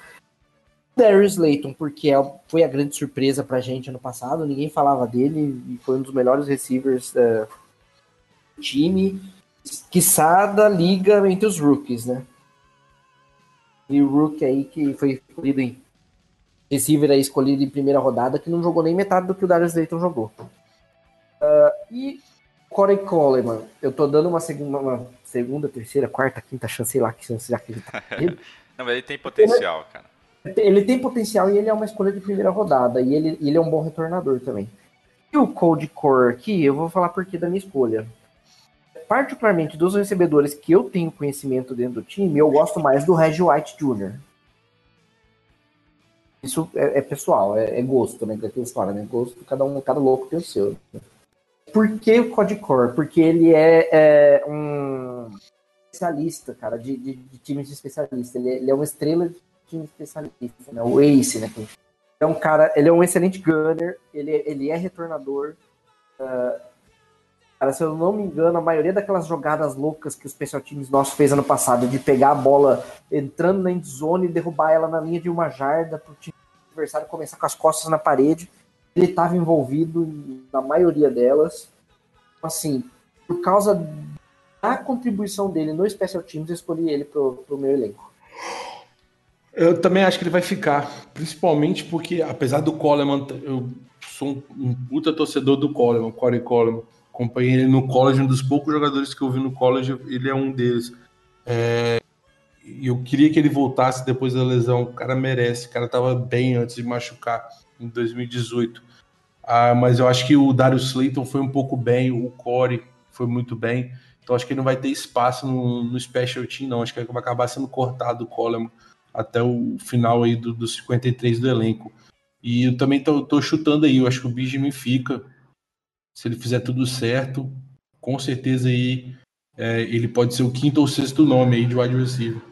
Darius Layton, porque é- foi a grande surpresa pra gente ano passado, ninguém falava dele e foi um dos melhores receivers eh, do time, quiçá da liga entre os rookies, né? E o rookie aí que foi escolhido em receiver aí escolhido em primeira rodada, que não jogou nem metade do que o Darius Layton jogou. Ah, e Corey Coleman, eu tô dando uma segunda, uma segunda, terceira, quarta, quinta chance, sei lá que chance já que ele tá. *laughs* Não, mas ele tem potencial, cara. Ele tem potencial e ele é uma escolha de primeira rodada. E ele, ele é um bom retornador também. E o Cold Core aqui, eu vou falar por que da minha escolha. Particularmente dos recebedores que eu tenho conhecimento dentro do time, eu gosto mais do Reggie White Jr. Isso é, é pessoal, é, é, gosto, né? Daquela história, né? Gosto, cada um, cada louco tem o seu. Por que o Cold Core? Porque ele é, é um especialista, cara, de, de, de times de especialista. Ele é, ele é uma estrela de time especialista, né? O Ace, né? É um cara, ele é um excelente gunner, ele, ele é retornador. Uh, cara, se eu não me engano, a maioria daquelas jogadas loucas que o Special Teams nosso fez ano passado, de pegar a bola entrando na endzone e derrubar ela na linha de uma jarda para o time adversário começar com as costas na parede, ele estava envolvido na maioria delas. Assim, por causa da contribuição dele no Special Teams, eu escolhi ele para o meu elenco. Eu também acho que ele vai ficar, principalmente porque, apesar do Coleman, eu sou um, puta torcedor do Coleman, Corey Coleman. Acompanhei ele no college, um dos poucos jogadores que eu vi no college, ele é um deles. É, eu queria que ele voltasse depois da lesão, o cara merece, o cara tava bem antes de machucar em 2018. Ah, mas eu acho que o Darius Slayton foi um pouco bem, o Corey foi muito bem. Então acho que ele não vai ter espaço no, no special team, não. Acho que vai acabar sendo cortado o Coleman até o final aí do, dos 53 do elenco. E eu também tô, tô chutando aí, eu acho que o Benjamin fica. Se ele fizer tudo certo, com certeza aí é, ele pode ser o quinto ou sexto nome aí de wide receiver.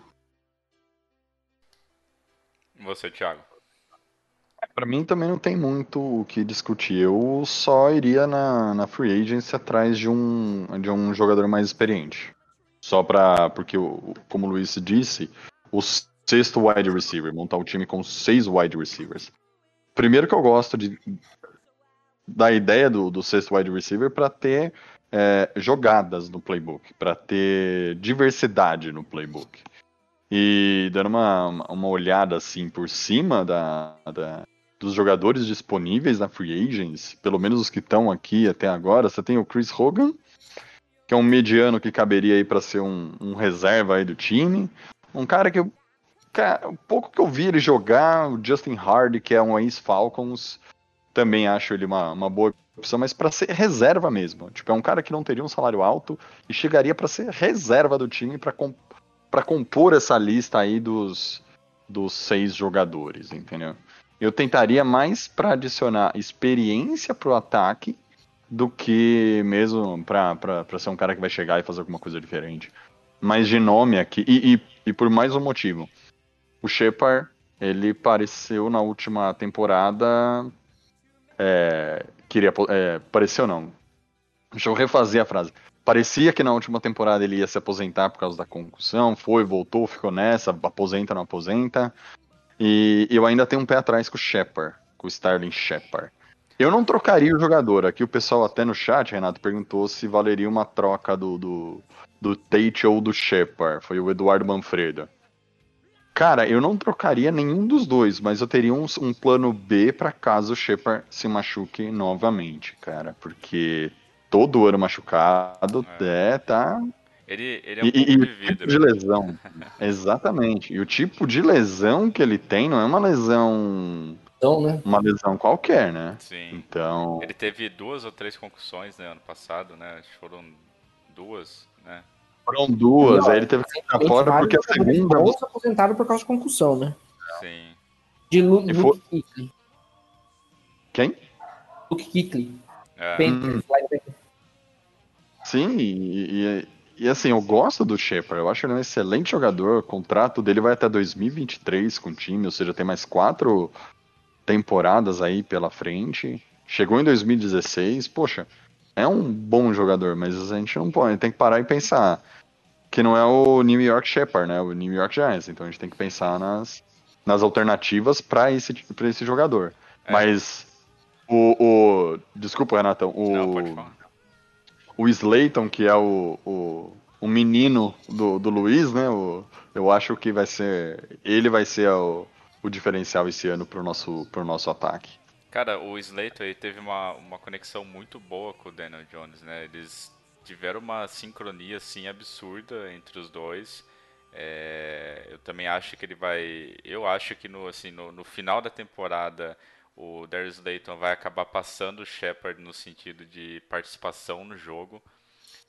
Você, Thiago? Para mim também não tem muito o que discutir. Eu só iria na, na free agency atrás de um, de um jogador mais experiente. Só para porque, como o Luiz disse, os sexto wide receiver, montar um time com seis wide receivers. Primeiro que eu gosto de, da ideia do, do sexto wide receiver para ter é, jogadas no playbook, para ter diversidade no playbook. E dando uma, uma olhada assim por cima da, da dos jogadores disponíveis na Free Agents, pelo menos os que estão aqui até agora, você tem o Chris Hogan, que é um mediano que caberia aí para ser um, um reserva aí do time. Um cara que o pouco que eu vi ele jogar, o Justin Hardy, que é um ex-Falcons, também acho ele uma, uma boa opção, mas para ser reserva mesmo. Tipo, é um cara que não teria um salário alto e chegaria para ser reserva do time para comp compor essa lista aí dos, dos seis jogadores, entendeu? Eu tentaria mais para adicionar experiência pro ataque do que mesmo para ser um cara que vai chegar e fazer alguma coisa diferente. Mas de nome aqui, e, e, e por mais um motivo o Shepard, ele pareceu na última temporada. É, queria. É, pareceu não. Deixa eu refazer a frase. Parecia que na última temporada ele ia se aposentar por causa da concussão, foi, voltou, ficou nessa, aposenta, não aposenta. E eu ainda tenho um pé atrás com o Shepard, com o Starling Shepard. Eu não trocaria o jogador. Aqui o pessoal até no chat, Renato, perguntou se valeria uma troca do, do, do Tate ou do Shepard. Foi o Eduardo Manfredo. Cara, eu não trocaria nenhum dos dois, mas eu teria um, um plano B para caso o Shepard se machuque novamente, cara. Porque todo ano machucado, é, é tá. Ele, ele é um e, e de, tipo de lesão. Exatamente. E o tipo de lesão que ele tem não é uma lesão. Então, né? Uma lesão qualquer, né? Sim. Então. Ele teve duas ou três concussões né, ano passado, né? Foram duas, né? Foram duas, não, aí ele teve que ficar fora porque a segunda. Ou se aposentaram por causa de concussão, né? Sim. De Luke, e for... Kuechly. Quem? Luke Kuechly. É. Hum. Sim, e, e, e, assim, eu gosto do Shepard, eu acho ele um excelente jogador, o contrato dele vai até 2023 com o time, ou seja, tem mais quatro temporadas aí pela frente. Chegou em 2016, poxa, é um bom jogador, mas a gente não pode, tem que parar e pensar que não é o New York Shepard, né? O New York Giants. Então a gente tem que pensar nas, nas alternativas para esse, pra esse jogador. É. Mas o, o, Desculpa, Renatão. O, não, o Slayton, que é o, o, o menino do, do Luiz, né? O, eu acho que vai ser. Ele vai ser o, o diferencial esse ano pro nosso, pro nosso ataque. Cara, o Slater teve uma, uma conexão muito boa com o Daniel Jones, né? Eles tiveram uma sincronia assim absurda entre os dois. É, eu também acho que ele vai. Eu acho que no, assim, no, no final da temporada o Darius Layton vai acabar passando o Shepard no sentido de participação no jogo.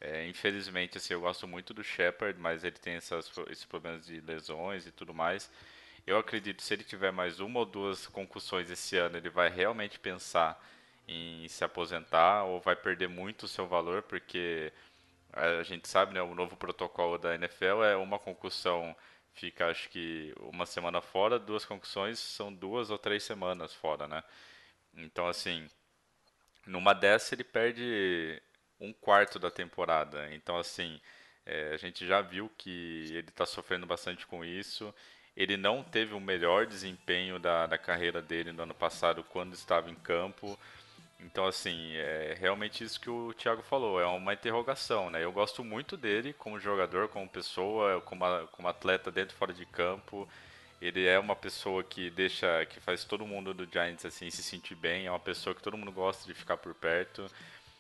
É, infelizmente, assim, eu gosto muito do Shepard, mas ele tem essas, esses problemas de lesões e tudo mais. Eu acredito que se ele tiver mais uma ou duas concussões esse ano, ele vai realmente pensar em se aposentar ou vai perder muito o seu valor, porque a gente sabe, né, o novo protocolo da NFL é uma concussão fica acho que uma semana fora, duas concussões são duas ou três semanas fora, né? Então assim, numa dessa ele perde um quarto da temporada. Então assim, é, a gente já viu que ele está sofrendo bastante com isso. Ele não teve o melhor desempenho da, da carreira dele no ano passado quando estava em campo. Então, assim, é realmente isso que o Thiago falou, é uma interrogação, né? Eu gosto muito dele como jogador, como pessoa, como, como atleta dentro e fora de campo. Ele é uma pessoa que deixa, que faz todo mundo do Giants assim se sentir bem, é uma pessoa que todo mundo gosta de ficar por perto.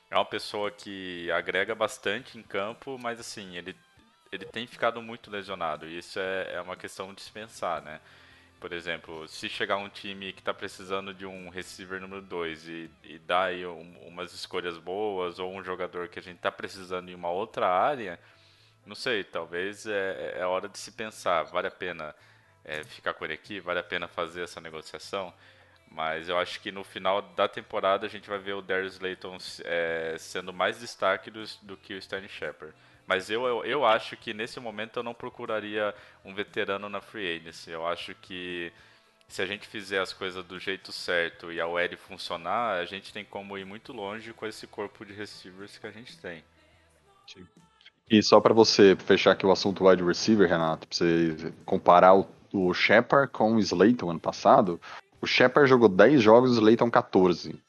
É uma pessoa que agrega bastante em campo, mas assim, ele, ele tem ficado muito lesionado, e isso é, é uma questão de se pensar, né? Por exemplo, se chegar um time que está precisando de um receiver número 2 e, e dá aí um, umas escolhas boas, ou um jogador que a gente está precisando em uma outra área, não sei, talvez é, é hora de se pensar, vale a pena é, ficar com ele aqui, vale a pena fazer essa negociação, mas eu acho que no final da temporada a gente vai ver o Darius Layton é, sendo mais destaque do, do que o Stanley Shepard. Mas eu, eu, eu, acho que nesse momento eu não procuraria um veterano na free agency. Eu acho que se a gente fizer as coisas do jeito certo e a OL funcionar, a gente tem como ir muito longe com esse corpo de receivers que a gente tem. E só para você fechar aqui o assunto wide receiver, Renato, para você comparar o, o Shepard com o Slayton ano passado, o Shepard jogou 10 jogos, o Slayton 14.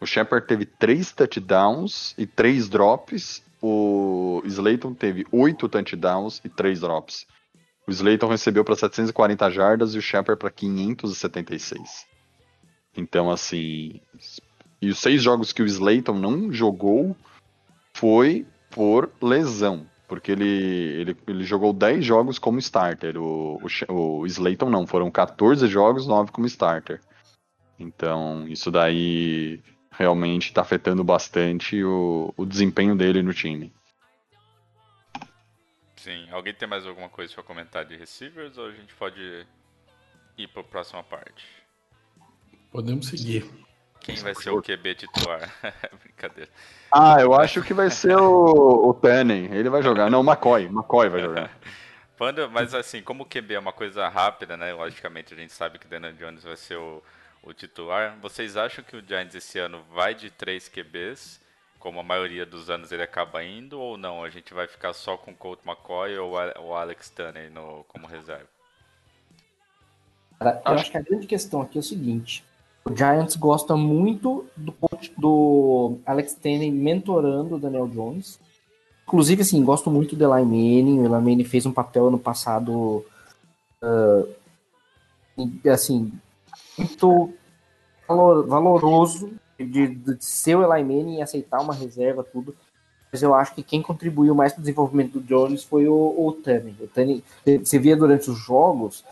O Shepard teve 3 touchdowns e 3 drops o Slayton teve 8 touchdowns e 3 drops. O Slayton recebeu para 740 jardas e o Shepard para 576. Então, assim. E os seis jogos que o Slayton não jogou foi por lesão. Porque ele, ele, ele jogou 10 jogos como starter. O, o, o Slayton não, foram 14 jogos, 9 como starter. Então, isso daí realmente está afetando bastante o, o desempenho dele no time. Sim. Alguém tem mais alguma coisa para comentar de receivers ou a gente pode ir para a próxima parte? Podemos seguir. Quem vai ser o QB titular? *laughs* Brincadeira. Ah, eu acho que vai ser o, o Tannen. Ele vai jogar. Não, o McCoy. McCoy vai jogar. *laughs* mas assim, como o QB é uma coisa rápida, né? Logicamente a gente sabe que o Daniel Jones vai ser o, o titular. Vocês acham que o Giants esse ano vai de três QBs, como a maioria dos anos ele acaba indo, ou não? A gente vai ficar só com o Colt McCoy ou o Alex Tunney no, como reserva? Cara, eu acho que a grande questão aqui é o seguinte. O Giants gosta muito do, do Alex Tenney mentorando o Daniel Jones. Inclusive, assim, gosto muito do Eli Manning. O Eli Manning fez um papel ano passado, uh, assim, muito valor, valoroso de, de ser o Manning e aceitar uma reserva, tudo. Mas eu acho que quem contribuiu mais para o desenvolvimento do Jones foi o, o Tani. O Tani, você via durante os jogos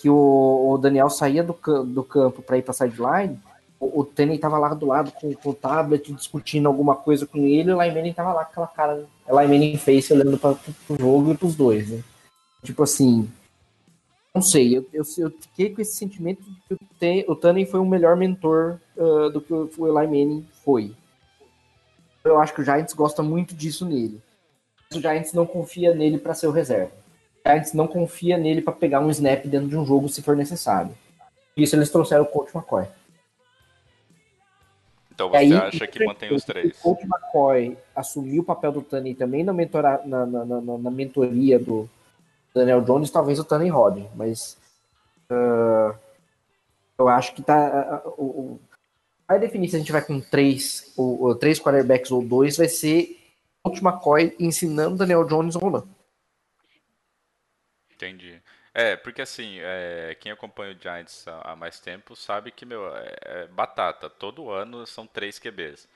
que o, o Daniel saía do, do campo para ir para sideline, o, o Tani estava lá do lado com, com, o tablet discutindo alguma coisa com ele, e o Manning estava lá com aquela cara, Eli Manning face olhando para o jogo e para os dois, né? Tipo assim, não sei, eu, eu, eu, fiquei com esse sentimento de que o, T, o Tannen foi um melhor mentor uh, do que o, o Eli Manning foi. Eu acho que o Giants gosta muito disso nele. O Giants não confia nele para ser o reserva. O Giants não confia nele para pegar um snap dentro de um jogo se for necessário. Por isso eles trouxeram o Coach McCoy. Então você aí, acha que mantém os três? O Coach McCoy assumiu o papel do Tannen também na, mentora, na, na, na, na mentoria do, Daniel Jones, talvez o Tanner Rodden, mas uh, eu acho que tá. Uh, uh, vai definir se a gente vai com três, ou, três quarterbacks ou dois, vai ser o McCoy ensinando Daniel Jones ou não. Entendi. É, porque assim, é, quem acompanha o Giants há, mais tempo sabe que, meu, é, é batata. Todo ano são três QBs.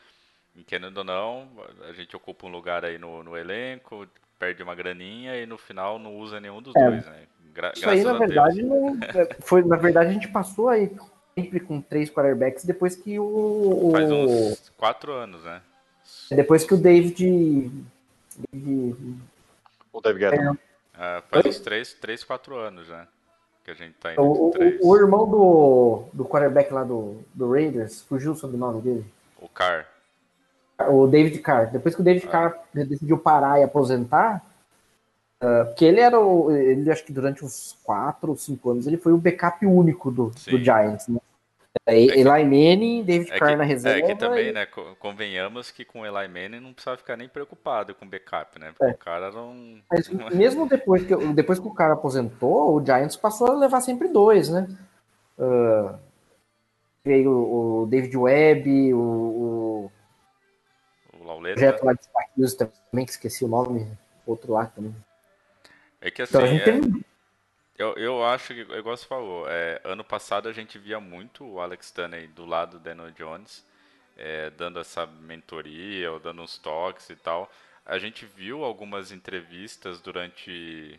E querendo ou não, a gente ocupa um lugar aí no, no elenco, perde uma graninha e no final não usa nenhum dos é. dois, né? Gra Isso aí, na verdade, não, é, foi, na verdade, a gente passou aí sempre com três quarterbacks depois que o. o- Faz uns quatro anos, né? Depois que o David. David- O Dave Guetta. É, faz uns três, três, quatro anos, né? Que a gente tá indo o, com três. o, o irmão do, do quarterback lá do, do Raiders, fugiu o sobrenome dele. O Carr. O David Carr. Depois que o Ah. David Carr decidiu parar e aposentar, ah, porque ele era o. Ele acho que durante uns 4 ou 5 anos ele foi o backup único do, do. Giants, né? É, Eli Manning, David É Carr que, na é reserva. que também, e- né? co- Convenhamos que com o Eli Manning não precisava ficar nem preocupado com o backup, né? Porque É. o cara não. Mas *laughs* mesmo depois que, depois que o cara aposentou, o Giants passou a levar sempre dois, né? Ah, veio o David Webb, o O Lauleta. projeto lá de Spartacus também, que esqueci o nome, outro lá também. É que assim, Então a gente é- tem eu, eu acho que, igual você falou, é, ano passado a gente via muito o Alex Tunney do lado do Daniel Jones, é, dando essa mentoria, ou dando uns toques e tal. A gente viu algumas entrevistas durante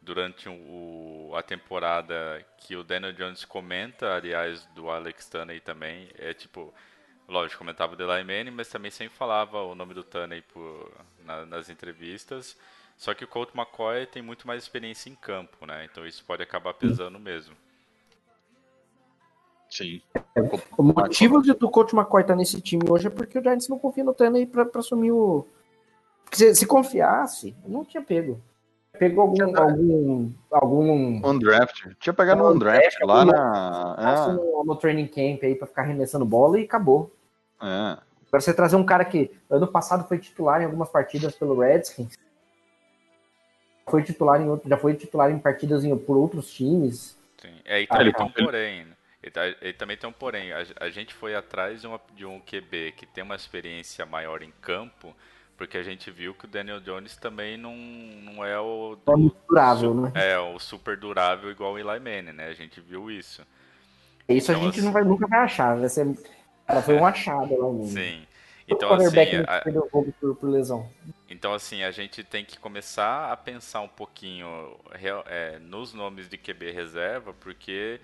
durante o, a temporada que o Daniel Jones comenta, aliás, do Alex Tunney também. É tipo, lógico, comentava Eli Manning, mas também sempre falava o nome do Tunney por, na- nas entrevistas. Só que o Colt McCoy tem muito mais experiência em campo, né? Então isso pode acabar pesando mesmo. Sim. O motivo de- do coach McCoy estar nesse time hoje é porque o Giants não confia no Tanner pra, pra assumir o. Se, se confiasse, não tinha pego. Pegou algum. algum, algum Undraft. Tinha pegado um undraft lá na. no, no training camp aí pra ficar arremessando bola e acabou. É, é. Agora você trazer um cara que ano passado foi titular em algumas partidas pelo Redskins. Foi titular em outro, já foi titular em partidas em- por outros times. Sim. É, e Ah, também ele- tem um porém. né? Ele, tá- ele também tem um porém. A, a gente foi atrás de, uma, de um QB que tem uma experiência maior em campo, porque a gente viu que o Daniel Jones também não, não é o. É muito durável, su- né? É, o super durável igual o Eli Manning, né? A gente viu isso. Isso a Então, gente assim- não vai, nunca vai achar. Vai ser, cara, foi um *laughs* achado lá mesmo. Sim. O Então, assim, a- perdeu o jogo por, por lesão. Então, assim, a gente tem que começar a pensar um pouquinho é, nos nomes de QB reserva, porque,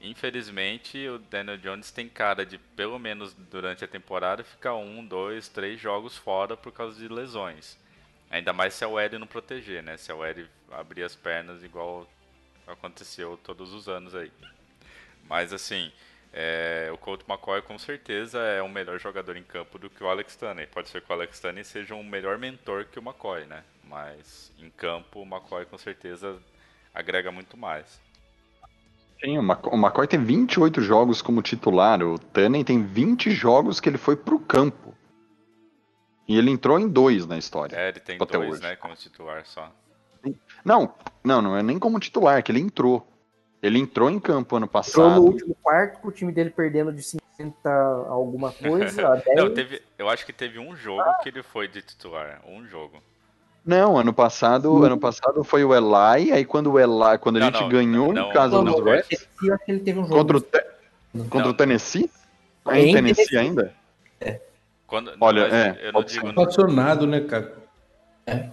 infelizmente, o Daniel Jones tem cara de, pelo menos durante a temporada, ficar um, dois, três jogos fora por causa de lesões. Ainda mais se a OL não proteger, né? Se a OL abrir as pernas igual aconteceu todos os anos aí. Mas, assim, é, o Colt McCoy com certeza é um melhor jogador em campo do que o Alex Tunney. Pode ser que o Alex Tunney seja um melhor mentor que o McCoy, né? Mas em campo o McCoy com certeza agrega muito mais. Sim, o o McCoy tem 28 jogos como titular. O Tannen tem 20 jogos que ele foi pro campo. E ele entrou em dois na história. É, ele tem dois, hoje. né, como titular só. Não, não, não é nem como titular, que ele entrou. Ele entrou em campo ano Entrou no passado. último quarto, com o time dele perdendo de 50 alguma coisa, *laughs* a 10. Não, teve, eu acho que teve um jogo que ele foi de titular, um jogo. Não, ano passado, ano passado foi o Eli, aí quando o Eli, quando a Não, gente não, ganhou não, em casa não, dos não, Reds, Eu acho que ele teve um jogo. contra o, Te- contra o Tennessee? É Em Tennessee ainda? Quando, Olha, é, eu não digo Apaixonado, né, cara? É,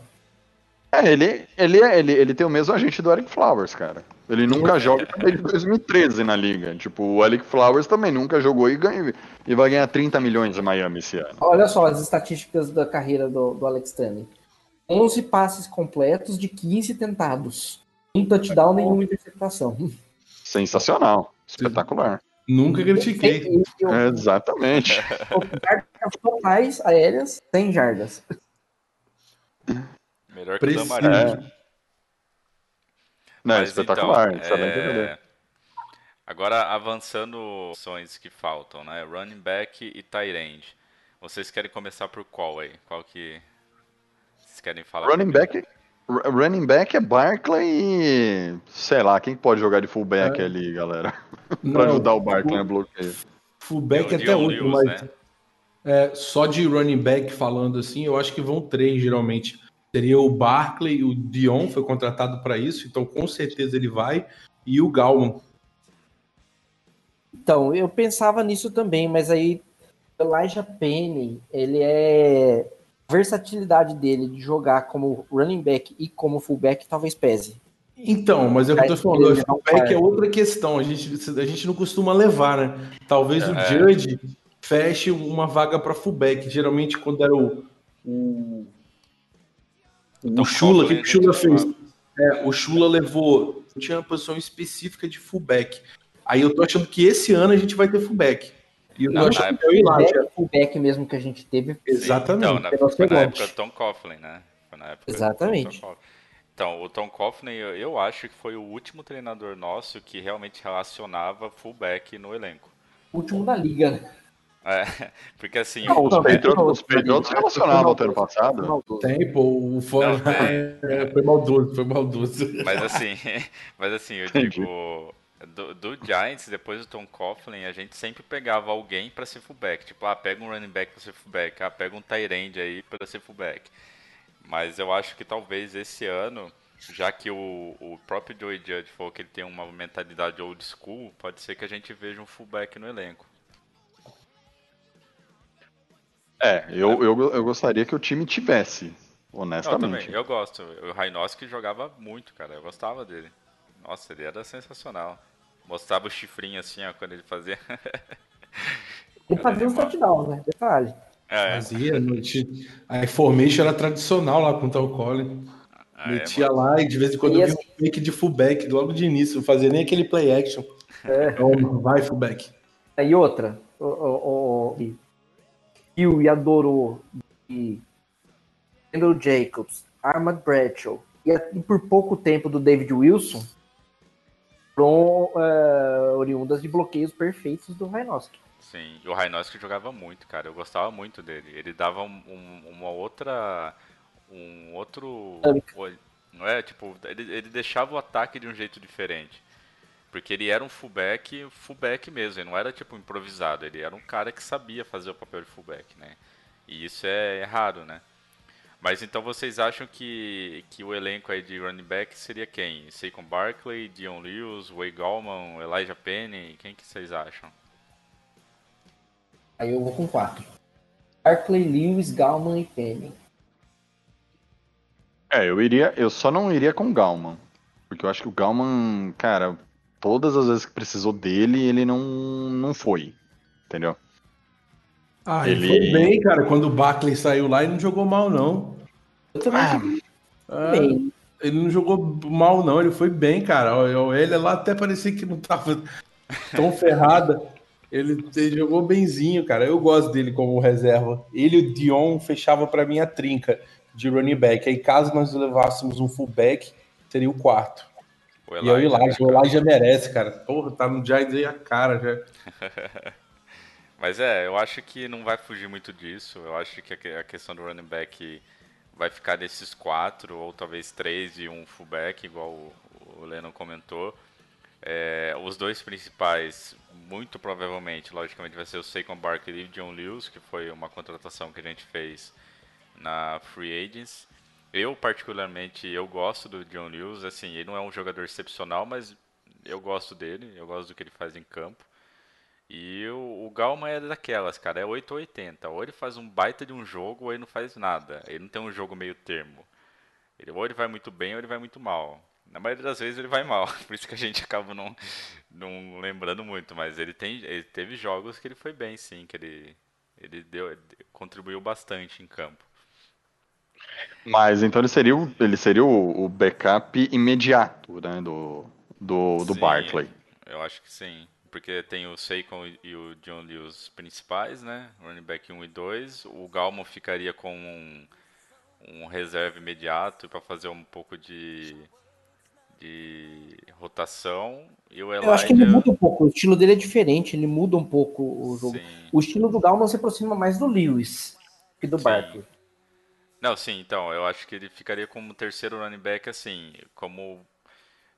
ele, ele, é- ele, ele tem o mesmo agente do Eric Flowers, cara. Ele nunca joga desde 2013 na liga. Tipo, o Eric Flowers também nunca jogou e, ganha, e vai ganhar 30 milhões em Miami esse ano. Olha só as estatísticas da carreira do, do Alex Tunney. 11 passes completos de 15 tentados. Um touchdown, nenhuma interceptação. Sensacional. Espetacular. Nunca critiquei. O- É, exatamente. jardas totais aéreas, 100 jardas. Melhor que o Preciso. Damarinho. Não, é Mas, espetacular. então, é. Agora, avançando opções que faltam, né? Running back e tight end. Vocês querem começar por qual aí? Qual que vocês querem falar? Running back, ru- running back é Barkley e. Sei lá, quem pode jogar de fullback É. ali, galera? *laughs* pra Não, ajudar o Barkley a bloqueio. Fullback o até Lewis, mas né? é, só de running back falando assim, eu acho que vão três geralmente. Seria o Barkley, o Dion foi contratado para isso, então com certeza ele vai, e o Galman. Então, eu pensava nisso também, mas aí o Elijah Penny, ele é. A versatilidade dele de jogar como running back e como fullback talvez pese. Então, mas é o que eu tô Aí, falando, o não fullback é outra questão. A gente, a gente não costuma levar, né? Talvez o É. Judge feche uma vaga para fullback. Geralmente, quando era o. O, Então, o Chula, o que, que o Chula fez? É, o Chula levou. Tinha uma posição específica de fullback. Aí eu tô achando que esse ano a gente vai ter fullback. E eu tô Não, achando na que é o Elijah. Fullback, fullback mesmo que a gente teve. Exatamente. Então, na, foi na época do Tom Coughlin, né? Foi na época do Exatamente. Então, o Tom Coughlin, eu, eu acho que foi o último treinador nosso que realmente relacionava fullback no elenco. Último da liga, né? É, *laughs* porque assim, Não, Os Patriots, Patriots não, relacionavam até ano passado. Maldoso. Tem, pô, o fora. Não. *laughs* É, foi maldoso, foi maldoso. Mas assim, *laughs* mas assim, eu Entendi. digo, do, do Giants, depois do Tom Coughlin, a gente sempre pegava alguém pra ser fullback. Tipo, ah, pega um running back pra ser fullback, ah, pega um tight end aí pra ser fullback. Mas eu acho que talvez esse ano, já que o, o próprio Joey Judge falou que ele tem uma mentalidade old school, pode ser que a gente veja um fullback no elenco. É, eu, eu, eu gostaria que o time tivesse, honestamente. também, eu gosto. O Rainoski jogava muito, cara, eu gostava dele. Nossa, ele era sensacional. Mostrava o chifrinho assim, ó, quando ele fazia. *laughs* Ele fazia os touchdowns, né? Detalhe. É, Fazia, noite. A information era tradicional lá com o Tal Collin. é, Metia lá e de vez em quando E eu vi assim- um fake de fullback logo de início, não fazia nem aquele play action. É. Toma, vai fullback. E outra, o, o, o, Hill e adorou e Kendall Jacobs, Armand Bradshaw e, e por pouco tempo do David Wilson foram é, oriundas de bloqueios perfeitos do Rainoski. Sim, e o Rainoski jogava muito, cara. Eu gostava muito dele. Ele dava um- um- uma outra. Um outro. Não é? Tipo, ele, ele deixava o ataque de um jeito diferente. Porque ele era um fullback, fullback mesmo. Ele não era tipo improvisado. Ele era um cara que sabia fazer o papel de fullback, né? E isso é, raro, né? Mas então vocês acham que, que o elenco aí de running back seria quem? Saquon Barkley, Dion Lewis, Way Gallman, Elijah Penny? Quem que vocês acham? Aí eu vou com quatro. Barkley, Lewis, Gallman e Penny. É, eu iria, eu só não iria com o Galman. Porque eu acho que o Galman, cara, todas as vezes que precisou dele, ele não, não foi. Entendeu? Ah, ele... Ele- foi bem, cara. Quando o Barkley saiu lá, ele não jogou mal, não. Eu também Ah, Ah, bem. ele não jogou mal, não. Ele foi bem, cara. O- Ele lá até parecia que não tava tão *laughs* ferrada. Ele, ele jogou benzinho, cara. Eu gosto dele como reserva. Ele e o Dion fechava pra mim a trinca de running back. Aí, caso nós levássemos um fullback, seria o quarto. O e é o Elijah, Elijah. O? Elijah merece, cara. Porra, tá no Giants aí a cara já. *laughs* Mas é, eu acho que não vai fugir muito disso. Eu acho que a que- a questão do running back vai ficar desses quatro, ou talvez três e um fullback, igual o, o Lennon comentou. É, os dois principais, muito provavelmente, logicamente, vai ser o Saquon Barkley e o John Lewis, que foi uma contratação que a gente fez na Free Agents. Eu, particularmente, eu gosto do John Lewis. Assim, ele não é um jogador excepcional, mas eu gosto dele. Eu gosto do que ele faz em campo. E o, o Galma é daquelas, cara, é 8 ou 80. Ou ele faz um baita de um jogo, ou ele não faz nada. Ele não tem um jogo meio termo. Ele, ou ele vai muito bem, ou ele vai muito mal. Na maioria das vezes ele vai mal, *laughs* por isso que a gente acaba não, não lembrando muito. Mas ele, tem, ele teve jogos que ele foi bem, sim, que ele, ele deu, contribuiu bastante em campo. Mas então ele seria o, ele seria o, o backup imediato, né, do, do, do Sim, Barkley. Eu acho que sim. Porque tem o Saquon e o John Lewis principais, né? Running back 1 e 2. O Galman ficaria com um, um reserva imediato para fazer um pouco de, de rotação. E o Elijah... Eu acho que ele muda um pouco. O estilo dele é diferente. Ele muda um pouco o jogo. Sim. O estilo do Gallman se aproxima mais do Lewis que do. Barkley. Não, sim, então, eu acho que ele ficaria como terceiro running back, assim, como,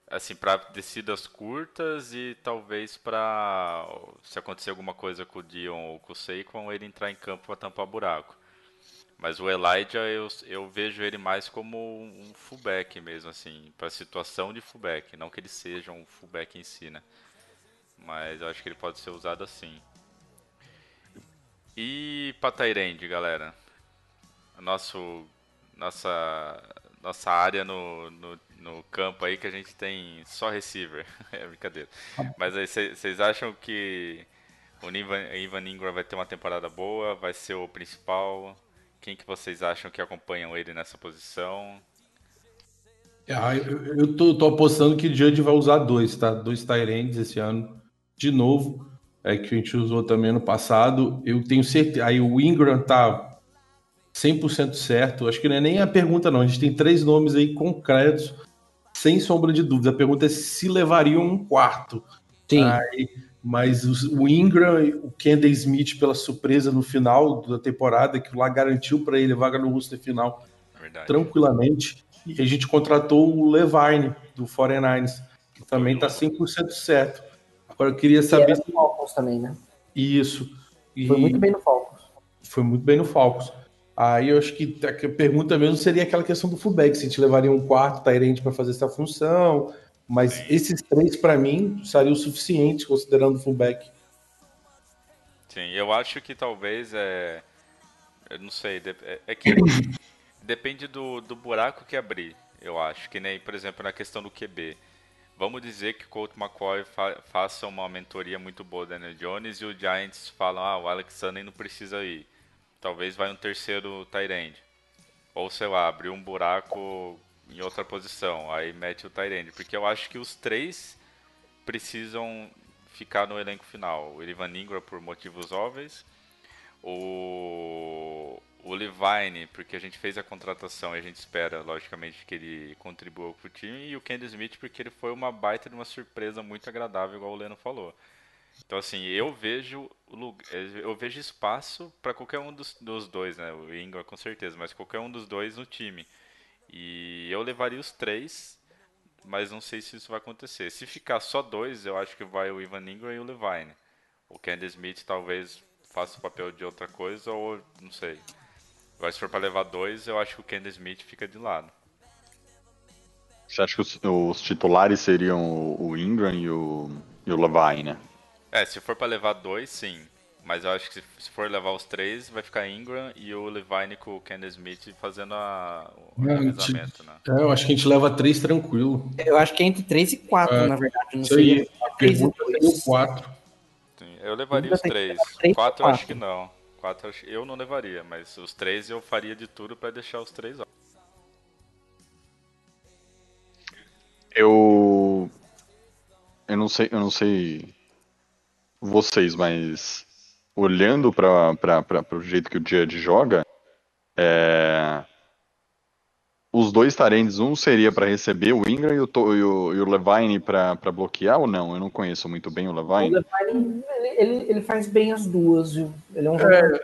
assim, para descidas curtas e talvez para, se acontecer alguma coisa com o Dion ou com o Saquon, ele entrar em campo para tampar buraco. Mas o Elijah, eu, eu vejo ele mais como um fullback mesmo, assim, para situação de fullback, não que ele seja um fullback em si, né? Mas eu acho que ele pode ser usado assim. E para Tyrande, galera? Nosso nossa nossa área no, no, no campo aí que a gente tem só receiver. *laughs* é brincadeira. Mas aí vocês acham que o Ivan, Ivan Ingram vai ter uma temporada boa? Vai ser o principal? Quem que vocês acham que acompanham ele nessa posição? Ah, eu, eu tô, tô, apostando que o Judge vai usar dois, tá? Dois Tyrands esse ano. De novo, é que a gente usou também ano passado. Eu tenho certeza. Aí o Ingram tá 100% certo. Acho que não é nem a pergunta, não. A gente tem três nomes aí concretos, sem sombra de dúvida. A pergunta é se levariam um quarto. Sim. Aí, mas o Ingram, o Kendall Smith pela surpresa no final da temporada, que lá garantiu para ele vaga no roster final Verdade. tranquilamente. E a gente contratou o Levine, do 49ers, que também está 100% certo. Agora eu queria saber. E era no Falcons também, né? Isso. E... Foi muito bem no Falcons. Foi muito bem no Falcons. Aí eu acho que a pergunta mesmo seria aquela questão do fullback, se a gente levaria um quarto Tyrande para fazer essa função, mas Sim. esses três para mim seriam o suficiente considerando o fullback. Sim, eu acho que talvez é, eu não sei, é, é que *coughs* depende do, do buraco que abrir, eu acho. Que nem, por exemplo, na questão do QB. Vamos dizer que o Colt McCoy fa faça uma mentoria muito boa da Daniel Jones e o Giants falam, ah, o Alex Sunny não precisa ir. Talvez vai um terceiro tight Ou, sei lá, abrir um buraco em outra posição, aí mete o tight Porque eu acho que os três precisam ficar no elenco final. O Ivan Ingram por motivos óbvios, o o Levine, porque a gente fez a contratação e a gente espera, logicamente, que ele contribua para o time, e o Kenny Smith, porque ele foi uma baita de uma surpresa muito agradável, igual o Leno falou. Então, assim, eu vejo eu vejo espaço para qualquer um dos, dos, dois, né? O Ingram com certeza, mas qualquer um dos dois no time. E eu levaria os três, mas não sei se isso vai acontecer. Se ficar só dois, eu acho que vai o Ivan Ingram e o Levine. O Kenny Smith talvez faça o papel de outra coisa, ou não sei. Agora, se for pra levar dois, eu acho que o Kendall Smith fica de lado. Você acha que os, os titulares seriam o Ingram e o, e o Levine, né? É, se for pra levar dois, sim. Mas eu acho que se for levar os três, vai ficar Ingram e o Levine com o Kendall Smith fazendo a, o revezamento, né? É, eu acho que a gente leva três tranquilo. Eu acho que é entre três e quatro, é, na verdade. Não sei. Três e dois. quatro. Sim, eu levaria os três. Quatro, quatro eu acho que não quatro eu não levaria, mas os três eu faria de tudo para deixar os três ó. Eu eu não sei, eu não sei vocês, mas olhando para o jeito que o Judge joga, é, os dois Tarendes, um seria para receber o Ingram e o, e o, e o Levine para bloquear ou não? Eu não conheço muito bem o Levine. O Levine, ele, ele faz bem as duas, viu? Ele é um é,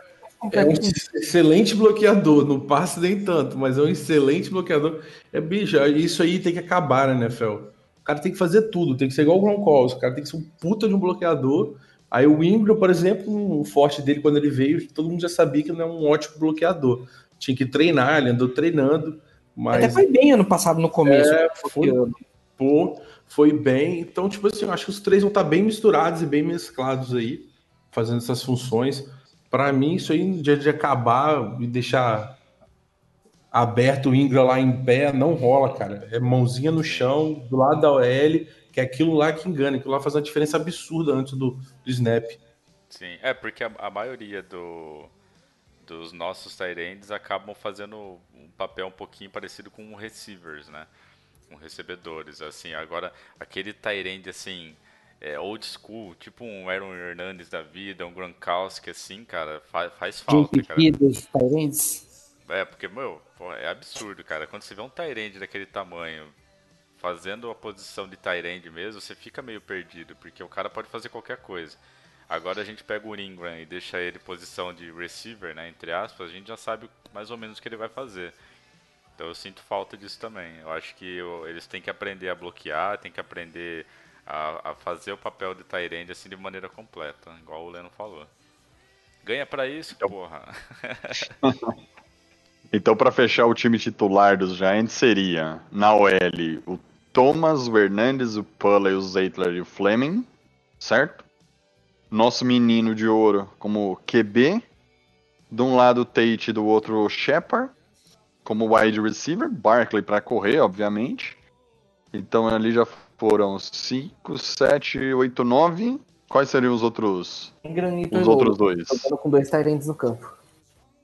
é um excelente bloqueador, não passa nem tanto, mas é um excelente bloqueador. É bicho, isso aí tem que acabar, né, Nefel? O cara tem que fazer tudo, tem que ser igual o Gronkowski, o cara tem que ser um puta de um bloqueador. Aí o Ingram, por exemplo, o forte dele quando ele veio, todo mundo já sabia que não é um ótimo bloqueador. Tinha que treinar, ele andou treinando. Mas... Até foi bem ano passado no começo. É, foi, bom, foi bem. Então, tipo assim, eu acho que os três vão estar bem misturados e bem mesclados aí, fazendo essas funções. Para mim, isso aí, dia de acabar e deixar aberto o Ingram lá em pé, não rola, cara. É mãozinha no chão, do lado da OL, que é aquilo lá que engana, aquilo lá faz uma diferença absurda antes do, do snap. Sim, é porque a, a maioria do, dos nossos tight acabam fazendo um papel um pouquinho parecido com receivers, né? Com recebedores, assim. Agora, aquele tight assim, é, old school, tipo um Aaron Hernandez da vida, um Gronkowski, assim, cara, faz, faz falta, cara. É, porque, meu, é absurdo, cara. Quando você vê um Tyrande daquele tamanho fazendo a posição de Tyrande mesmo, você fica meio perdido, porque o cara pode fazer qualquer coisa. Agora a gente pega o Ingram e deixa ele posição de receiver, né, entre aspas, a gente já sabe mais ou menos o que ele vai fazer. Então eu sinto falta disso também. Eu acho que eu, eles têm que aprender a bloquear, têm que aprender a, a fazer o papel de Tyrande assim de maneira completa, igual o Leno falou. Ganha para isso, então... porra. *laughs* então para fechar o time titular dos Giants seria na OL o Thomas, o Hernandes, o Pulley, o Zeitler e o Fleming, certo? nosso menino de ouro como QB. De um lado o Tate, do outro o Shepard como wide receiver. Barkley para correr, obviamente. Então ali já foram 5, 7, 8, 9. Quais seriam os outros, os outros dois? jogando com dois Tyrants no campo.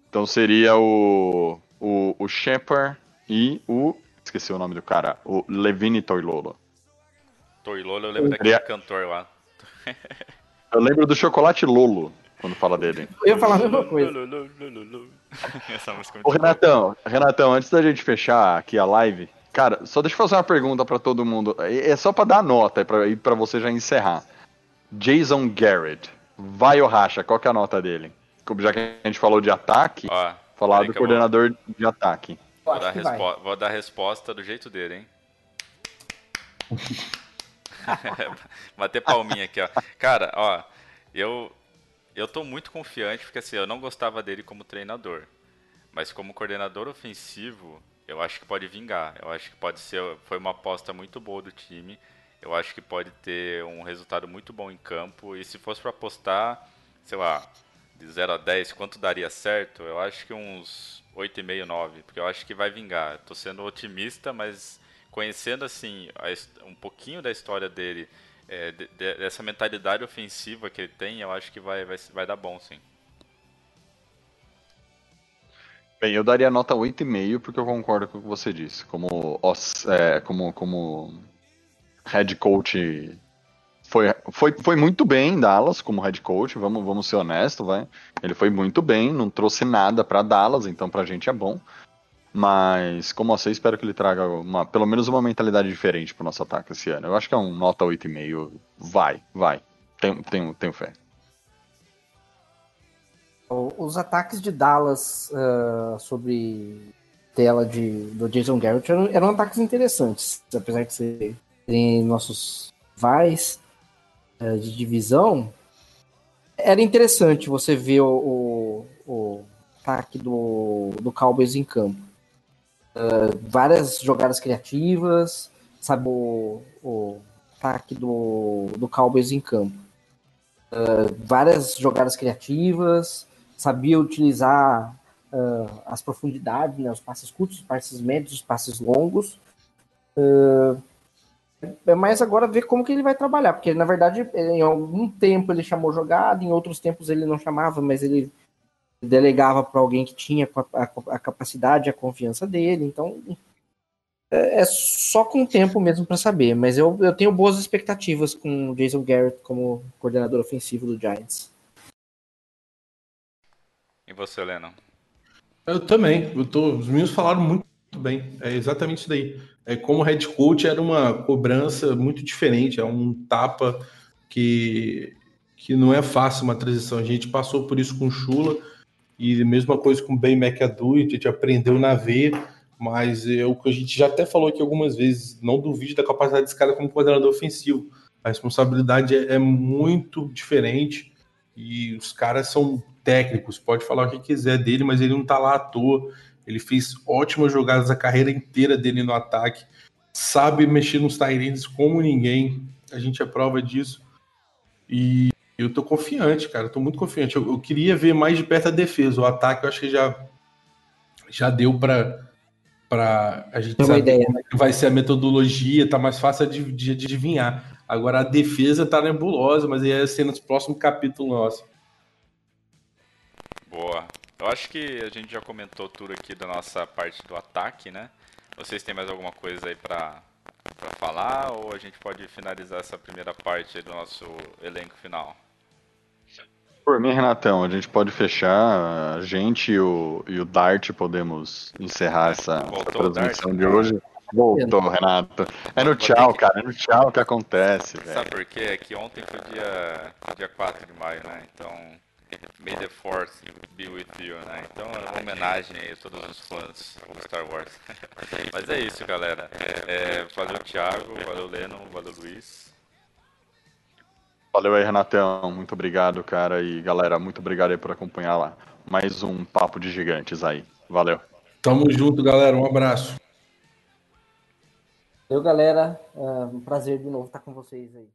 Então seria o, o, o Shepard e o. Esqueci o nome do cara. O Levine Toilolo. Toilolo, eu lembro daquele Seria- cantor lá. Eu lembro do Chocolate Lolo quando fala dele. Eu ia falar a mesma coisa. *laughs* Essa música é Ô muito boa. Renatão, Renatão, antes da gente fechar aqui a live, cara, só deixa eu fazer uma pergunta pra todo mundo. É é só pra dar nota e pra, e pra você já encerrar. Jason Garrett, vai ou racha? Qual que é a nota dele? Já que a gente falou de ataque, Ó, falar do eu vou- coordenador de ataque. Vou dar, respo- vou dar a resposta do jeito dele, hein? *laughs* Bater palminha aqui, ó. Cara, ó, eu eu tô muito confiante porque assim, eu não gostava dele como treinador, mas como coordenador ofensivo, eu acho que pode vingar. Eu acho que pode ser foi uma aposta muito boa do time. Eu acho que pode ter um resultado muito bom em campo e se fosse para apostar, sei lá, de 0 a 10, quanto daria certo? Eu acho que uns 8,5, 9, porque eu acho que vai vingar. Tô sendo otimista, mas conhecendo assim a um pouquinho da história dele, é, de- de- dessa mentalidade ofensiva que ele tem, eu acho que vai, vai, vai dar bom, sim. Bem, eu daria nota 8,5 porque eu concordo com o que você disse. Como, os- é, como, como head coach, foi, foi, foi muito bem em Dallas como head coach, vamos, vamos ser honestos, vai. Ele foi muito bem, não trouxe nada pra Dallas, então pra gente é bom. Mas, como você, espero que ele traga uma, pelo menos uma mentalidade diferente pro nosso ataque esse ano. Eu acho que é um nota 8,5. Vai, vai. Tenho, tenho, tenho fé. Os ataques de Dallas ah, sobre tela de, do Jason Garrett eram, eram ataques interessantes, apesar de serem nossos vais ah, de divisão. Era interessante você ver o, o, o ataque do, do Cowboys em campo. Ah, várias jogadas criativas, sabe, o, o ataque do, do Cowboys em campo. Ah, várias jogadas criativas, sabia utilizar ah, as profundidades, né, os passes curtos, os passes médios, os passes longos. Ah, é mais agora ver como que ele vai trabalhar, porque na verdade em algum tempo ele chamou jogada, em outros tempos ele não chamava, mas ele delegava para alguém que tinha a, a- a capacidade, a confiança dele. Então é, é só com o tempo mesmo para saber. Mas eu, eu tenho boas expectativas com o Jason Garrett como coordenador ofensivo do Giants. E você, Lennon? Eu também. Eu tô, os meninos falaram muito bem. É exatamente isso daí. É, como head coach era uma cobrança muito diferente, é um tapa que, que não é fácil uma transição. A gente passou por isso com Chula e mesma coisa com Ben McAdoo, a gente aprendeu na veia, mas é o que a gente já até falou aqui algumas vezes, não duvide da capacidade desse cara como coordenador ofensivo. A responsabilidade é, é muito diferente e os caras são técnicos, pode falar o que quiser dele, mas ele não tá lá à toa. Ele fez ótimas jogadas a carreira inteira dele no ataque, sabe mexer nos Tyrants como ninguém. A gente é prova disso. E eu tô confiante, cara. Eu tô muito confiante. Eu, eu queria ver mais de perto a defesa. O ataque eu acho que já, já deu pra, pra a gente Tem uma saber ideia, como é que vai ser a metodologia, tá mais fácil de, de, de adivinhar. Agora a defesa tá nebulosa, mas aí é ser nos próximos capítulos nosso. Boa. Eu acho que a gente já comentou tudo aqui da nossa parte do ataque, né? Vocês têm mais alguma coisa aí pra, pra falar ou a gente pode finalizar essa primeira parte aí do nosso elenco final? Por mim, Renatão, a gente pode fechar. A gente e o, e o Dart podemos encerrar essa, essa transmissão Dart? de hoje. Voltou, Renato. É no tchau, cara. É no tchau que acontece, velho. Sabe por quê? É que ontem foi dia, dia 4 de maio, né? Então, May the Force be with you, né? Então, é uma homenagem aí a todos os fãs do Star Wars. *laughs* Mas é isso, galera. É, valeu, Thiago. Valeu, Lennon. Valeu, Luiz. Valeu aí, Renatão. Muito obrigado, cara. E galera, muito obrigado aí por acompanhar lá. Mais um Papo de Gigantes aí. Valeu. Tamo junto, galera. Um abraço. Valeu, galera. É um prazer de novo estar com vocês aí.